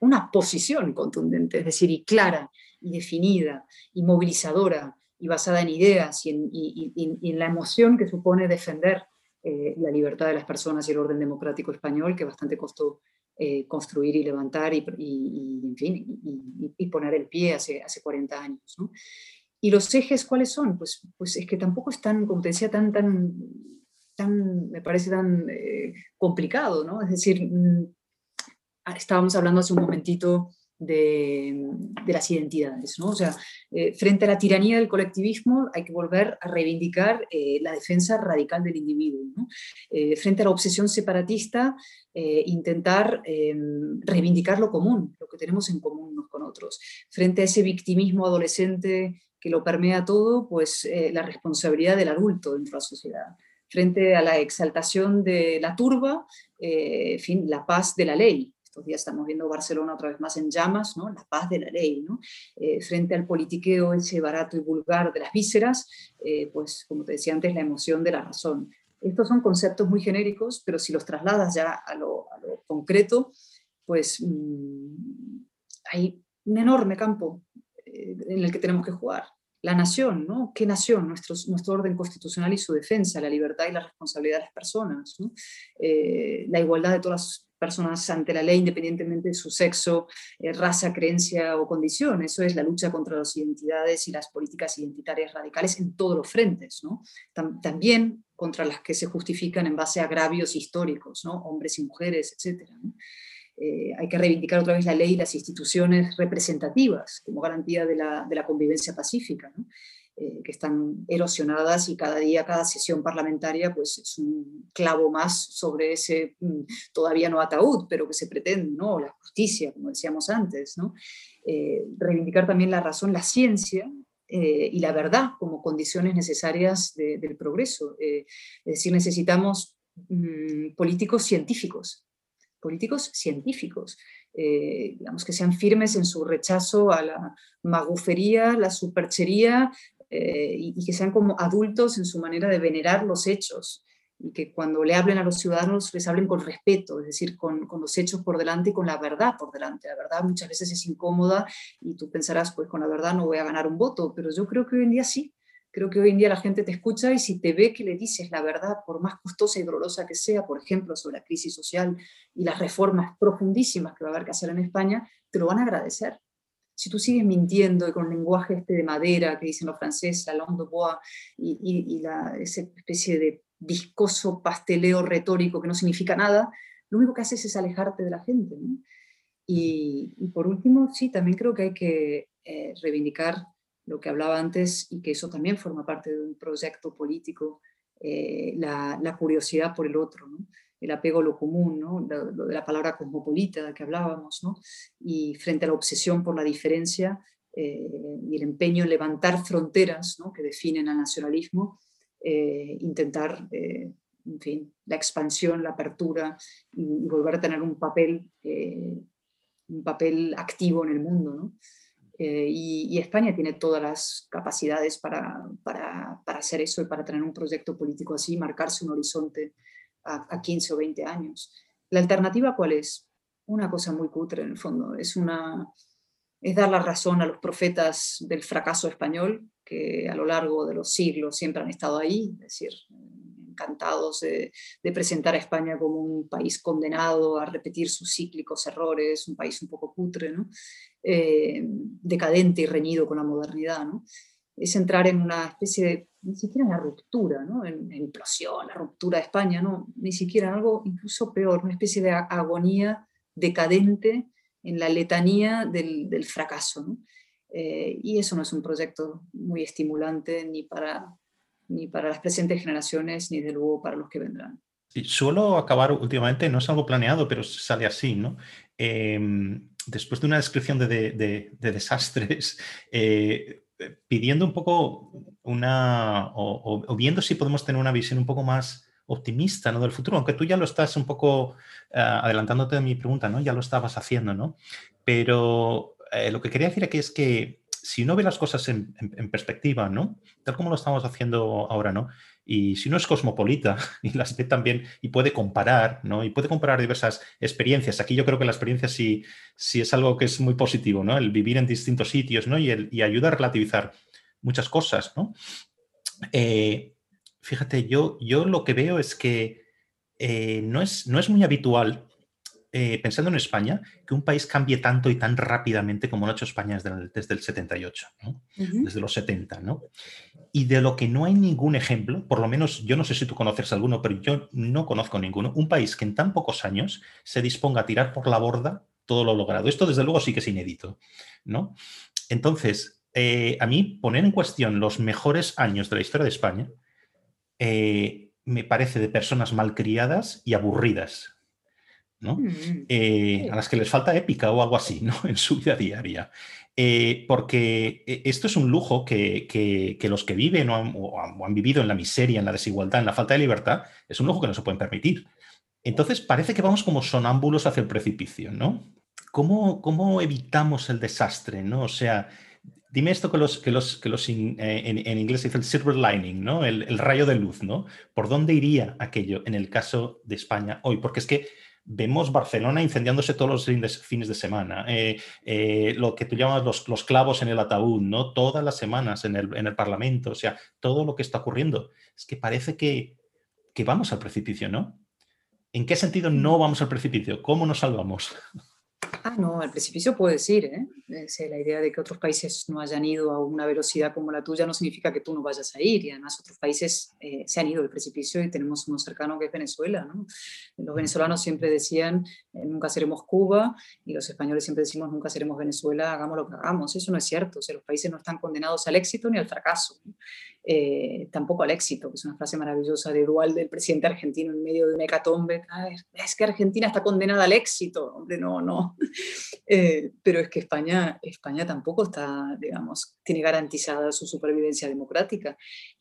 una posición contundente, es decir, y clara, y definida, y movilizadora, y basada en ideas y en, la emoción que supone defender eh, la libertad de las personas y el orden democrático español, que bastante costó eh, construir y levantar y, en fin, y, poner el pie hace, hace 40 años. ¿Y los ejes cuáles son? Pues, pues es que tampoco es tan, como te decía, tan, tan tan, me parece tan eh, complicado, ¿no? Es decir, mm, estábamos hablando hace un momentito de, las identidades, ¿no? O sea, eh, frente a la tiranía del colectivismo hay que volver a reivindicar eh, la defensa radical del individuo, ¿no? frente a la obsesión separatista, intentar em, reivindicar lo común, lo que tenemos en común unos con otros. Frente a ese victimismo adolescente que lo permea todo, pues la responsabilidad del adulto dentro de la sociedad frente a la exaltación de la turba, eh, en fin, la paz de la ley. Estos días estamos viendo Barcelona otra vez más en llamas, ¿no? la paz de la ley. ¿no? Eh, frente al politiqueo ese barato y vulgar de las vísceras, eh, pues como te decía antes, la emoción de la razón. Estos son conceptos muy genéricos, pero si los trasladas ya a lo, concreto, pues mm, hay un enorme campo en el que tenemos que jugar la nación, ¿no? ¿Qué nación? Nuestro, nuestro orden constitucional y su defensa, la libertad y la responsabilidad de las personas, eh, la igualdad de todas las personas ante la ley, independientemente de su sexo, eh, raza, creencia o condición. Eso es la lucha contra las identidades y las políticas identitarias radicales en todos los frentes, ¿no? también contra las que se justifican en base a agravios históricos, ¿no? hombres y mujeres, etc. Eh, hay que reivindicar otra vez la ley y las instituciones representativas como garantía de la, de la convivencia pacífica, eh, que están erosionadas y cada día, cada sesión parlamentaria, pues es un clavo más sobre ese mm, todavía no ataúd, pero que se pretende, ¿no? la justicia, como decíamos antes. ¿no? Eh, reivindicar también la razón, la ciencia, y la verdad como condiciones necesarias del progreso. es decir, necesitamos mm, políticos científicos políticos científicos, eh, digamos que sean firmes en su rechazo a la magufería, la superchería eh, y, que sean como adultos en su manera de venerar los hechos y que cuando le hablen a los ciudadanos les hablen con respeto, es decir, con, con, los hechos por delante y con la verdad por delante. La verdad muchas veces es incómoda y tú pensarás, pues con la verdad no voy a ganar un voto, pero yo creo que hoy en día sí. Creo que hoy en día la gente te escucha y si te ve que le dices la verdad, por más costosa y dolorosa que sea, por ejemplo, sobre la crisis social y las reformas profundísimas que va a haber que hacer en España, te lo van a agradecer. Si tú sigues mintiendo y con el lenguaje este de madera que dicen los franceses, la langue de bois, y, la, esa especie de viscoso pasteleo retórico que no significa nada, lo único que haces es alejarte de la gente. Y, por último, sí, también creo que hay que eh, reivindicar lo que hablaba antes y que eso también forma parte de un proyecto político, eh, la, curiosidad por el otro, el apego a lo común, ¿no? lo, de la palabra cosmopolita que hablábamos, ¿no? y frente a la obsesión por la diferencia eh, y el empeño en levantar fronteras ¿no? que definen al nacionalismo, eh, intentar, en fin, la expansión, la apertura y, volver a tener un papel, un papel activo en el mundo. ¿no? Eh, y, España tiene todas las capacidades para, para, para, hacer eso y para tener un proyecto político así, marcarse un horizonte a, a, 15 o 20 años. ¿La alternativa cuál es? Una cosa muy cutre en el fondo. Es, una, es dar la razón a los profetas del fracaso español, que a lo largo de los siglos siempre han estado ahí, es decir, encantados de, presentar a España como un país condenado a repetir sus cíclicos errores, un país un poco cutre. Eh, decadente y reñido con la modernidad. ¿no? Es entrar en una especie de, ni siquiera la ruptura, ¿no? en, implosión, la ruptura de España, ¿no? ni siquiera algo incluso peor, una especie de agonía decadente en la letanía del, fracaso. Eh, y eso no es un proyecto muy estimulante ni para, ni para las presentes generaciones, ni de luego para los que vendrán. suelo acabar últimamente, no es algo planeado, pero sale así, ¿no? Em, después de una descripción de, desastres, eh, pidiendo un poco una, o, viendo si podemos tener una visión un poco más optimista ¿no? del futuro, aunque tú ya lo estás un poco eh, adelantándote de mi pregunta, ¿no? ya lo estabas haciendo, ¿no? pero eh, lo que quería decir aquí es que si uno ve las cosas en, perspectiva, ¿no? tal como lo estamos haciendo ahora, ¿no? Y si uno es cosmopolita y las ve también y puede comparar, ¿no? Y puede comparar diversas experiencias. Aquí yo creo que la experiencia sí, sí es algo que es muy positivo, ¿no? El vivir en distintos sitios, ¿no? Y, el, y ayuda a relativizar muchas cosas, ¿no? Eh, fíjate, yo, yo lo que veo es que eh, no, es, no es muy habitual eh, pensando en España, que un país cambie tanto y tan rápidamente como lo ha hecho España desde el, desde el 78, desde los 70. ¿no? Y de lo que no hay ningún ejemplo, por lo menos yo no sé si tú conoces alguno, pero yo no conozco ninguno, un país que en tan pocos años se disponga a tirar por la borda todo lo logrado. Esto desde luego sí que es inédito. ¿no? Entonces, eh, a mí poner en cuestión los mejores años de la historia de España eh, me parece de personas malcriadas y aburridas. Mm, eh, a las que les falta épica o algo así, ¿no? En su vida diaria. Eh, porque eh, esto es un lujo que, los que viven o han, vivido en la miseria, en la desigualdad, en la falta de libertad, es un lujo que no se pueden permitir. Entonces parece que vamos como sonámbulos hacia el precipicio, ¿no? ¿Cómo, cómo evitamos el desastre, ¿no? O sea, dime esto que los, que los, que los en, inglés se dice el silver lining, ¿no? El, el, rayo de luz, ¿no? ¿Por dónde iría aquello en el caso de España hoy? Porque es que vemos Barcelona incendiándose todos los fines de semana, eh, eh, lo que tú llamas los, clavos en el ataúd, ¿no? Todas las semanas en el, Parlamento, o sea, todo lo que está ocurriendo. Es que parece que, que vamos al precipicio, ¿no? ¿En qué sentido no vamos al precipicio? ¿Cómo nos salvamos? Ah, no, al precipicio puedo decir, ¿eh? la idea de que otros países no hayan ido a una velocidad como la tuya no significa que tú no vayas a ir y además otros países eh, se han ido del precipicio y tenemos uno cercano que es Venezuela. ¿no? Los venezolanos siempre decían eh, nunca seremos Cuba y los españoles siempre decimos nunca seremos Venezuela, hagamos lo que hagamos. Eso no es cierto, o los países no están condenados al éxito ni al fracaso. Eh, tampoco al éxito, que es una frase maravillosa de Dual del presidente argentino en medio de un hecatombe. es que Argentina está condenada al éxito. Hombre, no, no. Eh, pero es que España, España tampoco está, digamos, tiene garantizada su supervivencia democrática.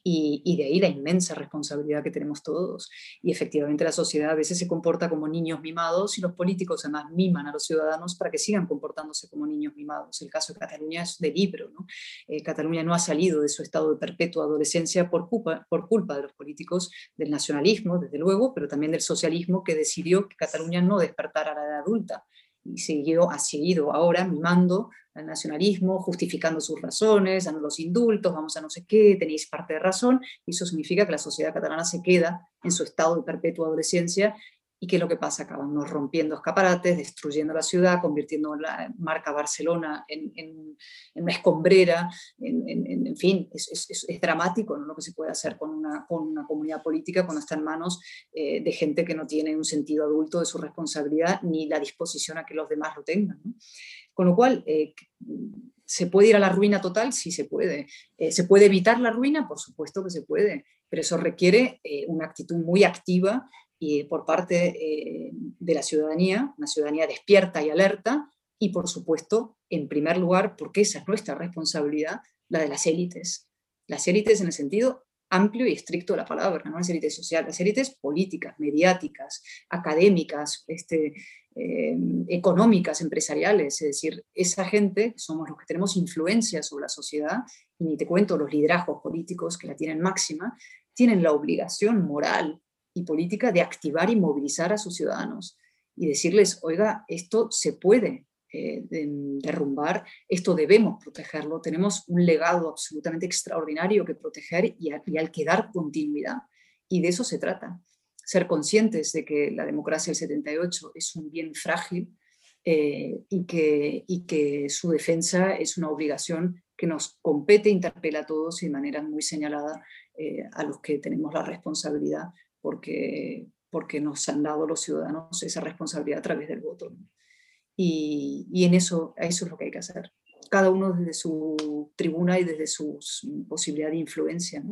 Y, de ahí la inmensa responsabilidad que tenemos todos. Y efectivamente la sociedad a veces se comporta como niños mimados y los políticos además miman a los ciudadanos para que sigan comportándose como niños mimados. El caso de Cataluña es de libro. ¿no? Eh, Cataluña no ha salido de su estado de perpetua adolescencia por culpa, por culpa de los políticos del nacionalismo, desde luego, pero también del socialismo que decidió que Cataluña no despertara a la edad adulta y siguió, ha seguido ahora mimando al nacionalismo, justificando sus razones, dando los indultos, vamos a no sé qué, tenéis parte de razón, y eso significa que la sociedad catalana se queda en su estado de perpetua adolescencia ¿Y qué es lo que pasa? Acaban rompiendo escaparates, destruyendo la ciudad, convirtiendo la marca Barcelona en, una escombrera, en, fin, es, dramático ¿no? lo que se puede hacer con una, con una comunidad política cuando está en manos eh, de gente que no tiene un sentido adulto de su responsabilidad ni la disposición a que los demás lo tengan. Con lo cual, eh, ¿se puede ir a la ruina total? Sí, se puede. Eh, ¿Se puede evitar la ruina? Por supuesto que se puede, pero eso requiere una actitud muy activa y por parte eh, de la ciudadanía, una ciudadanía despierta y alerta, y por supuesto, en primer lugar, porque esa es nuestra responsabilidad, la de las élites. Las élites en el sentido amplio y estricto de la palabra, no las élites sociales, las élites políticas, mediáticas, académicas, este, eh, económicas, empresariales, es decir, esa gente somos los que tenemos influencia sobre la sociedad, y ni te cuento los liderazgos políticos que la tienen máxima, tienen la obligación moral y política de activar y movilizar a sus ciudadanos y decirles, oiga, esto se puede eh, derrumbar, esto debemos protegerlo, tenemos un legado absolutamente extraordinario que proteger y, al que dar continuidad. Y de eso se trata, ser conscientes de que la democracia del 78 es un bien frágil eh, y, que, y que su defensa es una obligación que nos compete, interpela a todos y de manera muy señalada eh, a los que tenemos la responsabilidad porque, porque nos han dado los ciudadanos esa responsabilidad a través del voto. Y, en eso, eso es lo que hay que hacer. Cada uno desde su tribuna y desde su posibilidad de influencia,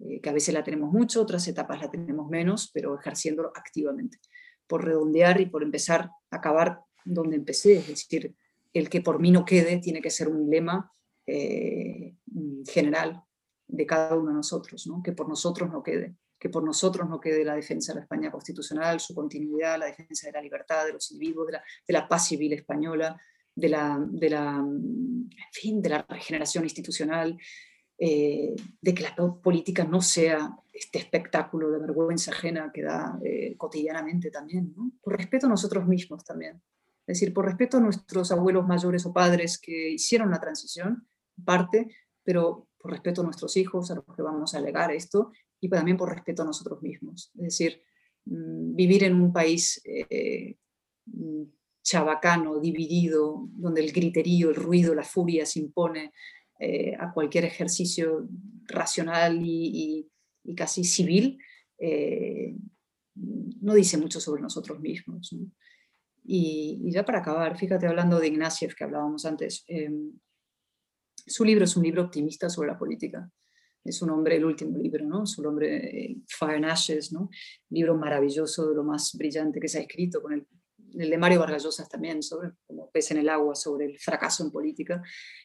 eh, que a veces la tenemos mucho, otras etapas la tenemos menos, pero ejerciéndolo activamente. Por redondear y por empezar a acabar donde empecé, es decir, el que por mí no quede tiene que ser un lema eh, general de cada uno de nosotros, ¿no? que por nosotros no quede, que por nosotros no quede la defensa de la España constitucional, su continuidad, la defensa de la libertad de los individuos, de la, de la paz civil española, de la, de la, en fin, de la regeneración institucional, eh, de que la política no sea este espectáculo de vergüenza ajena que da eh, cotidianamente también, ¿no? por respeto a nosotros mismos también. Es decir, por respeto a nuestros abuelos mayores o padres que hicieron la transición, parte, pero por respeto a nuestros hijos, a los que vamos a legar esto, y también por respeto a nosotros mismos. Es decir, mm, vivir en un país eh, mm, chabacano, dividido, donde el griterío, el ruido, la furia se impone eh, a cualquier ejercicio racional y, casi civil, eh, no dice mucho sobre nosotros mismos. Y, ya para acabar, fíjate hablando de Ignaciev que hablábamos antes, em, su libro es un libro optimista sobre la política. Es un hombre, el último libro, ¿no? Su nombre, eh, Fire and Ashes, ¿no? Libro maravilloso, de lo más brillante que se ha escrito, con el, el de Mario Vargas Llosa también, sobre como pez en el agua, sobre el fracaso en política,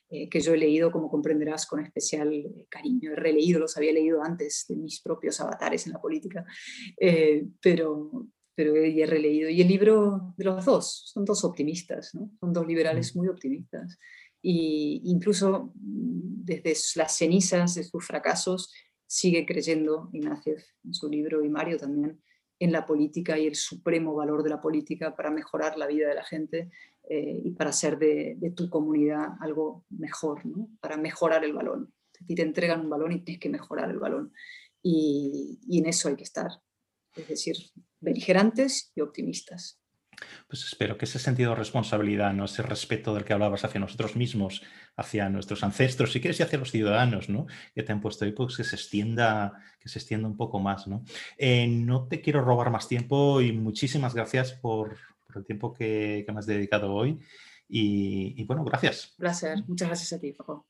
eh, que yo he leído, como comprenderás, con especial eh, cariño. He releído, los había leído antes de mis propios avatares en la política, pero, pero he releído. Y el libro de los dos, son dos optimistas, ¿no? Son dos liberales mm. muy optimistas e incluso mm, desde las cenizas de sus fracasos sigue creyendo Ignacio en su libro y Mario también en la política y el supremo valor de la política para mejorar la vida de la gente eh, y para hacer de, tu comunidad algo mejor, ¿no? para mejorar el balón. Y te entregan un balón y tienes que mejorar el balón. Y, y en eso hay que estar, es decir, beligerantes y optimistas. Pues espero que ese sentido de responsabilidad, ese respeto del que hablabas hacia nosotros mismos, hacia nuestros ancestros, si quieres, y hacia los ciudadanos ¿no? que te han puesto ahí, pues que se extienda, que se extienda un poco más. ¿no? Eh, no te quiero robar más tiempo y muchísimas gracias por, el tiempo que, me has dedicado hoy. Y, y bueno, gracias. Un placer. Muchas gracias a ti, Paco.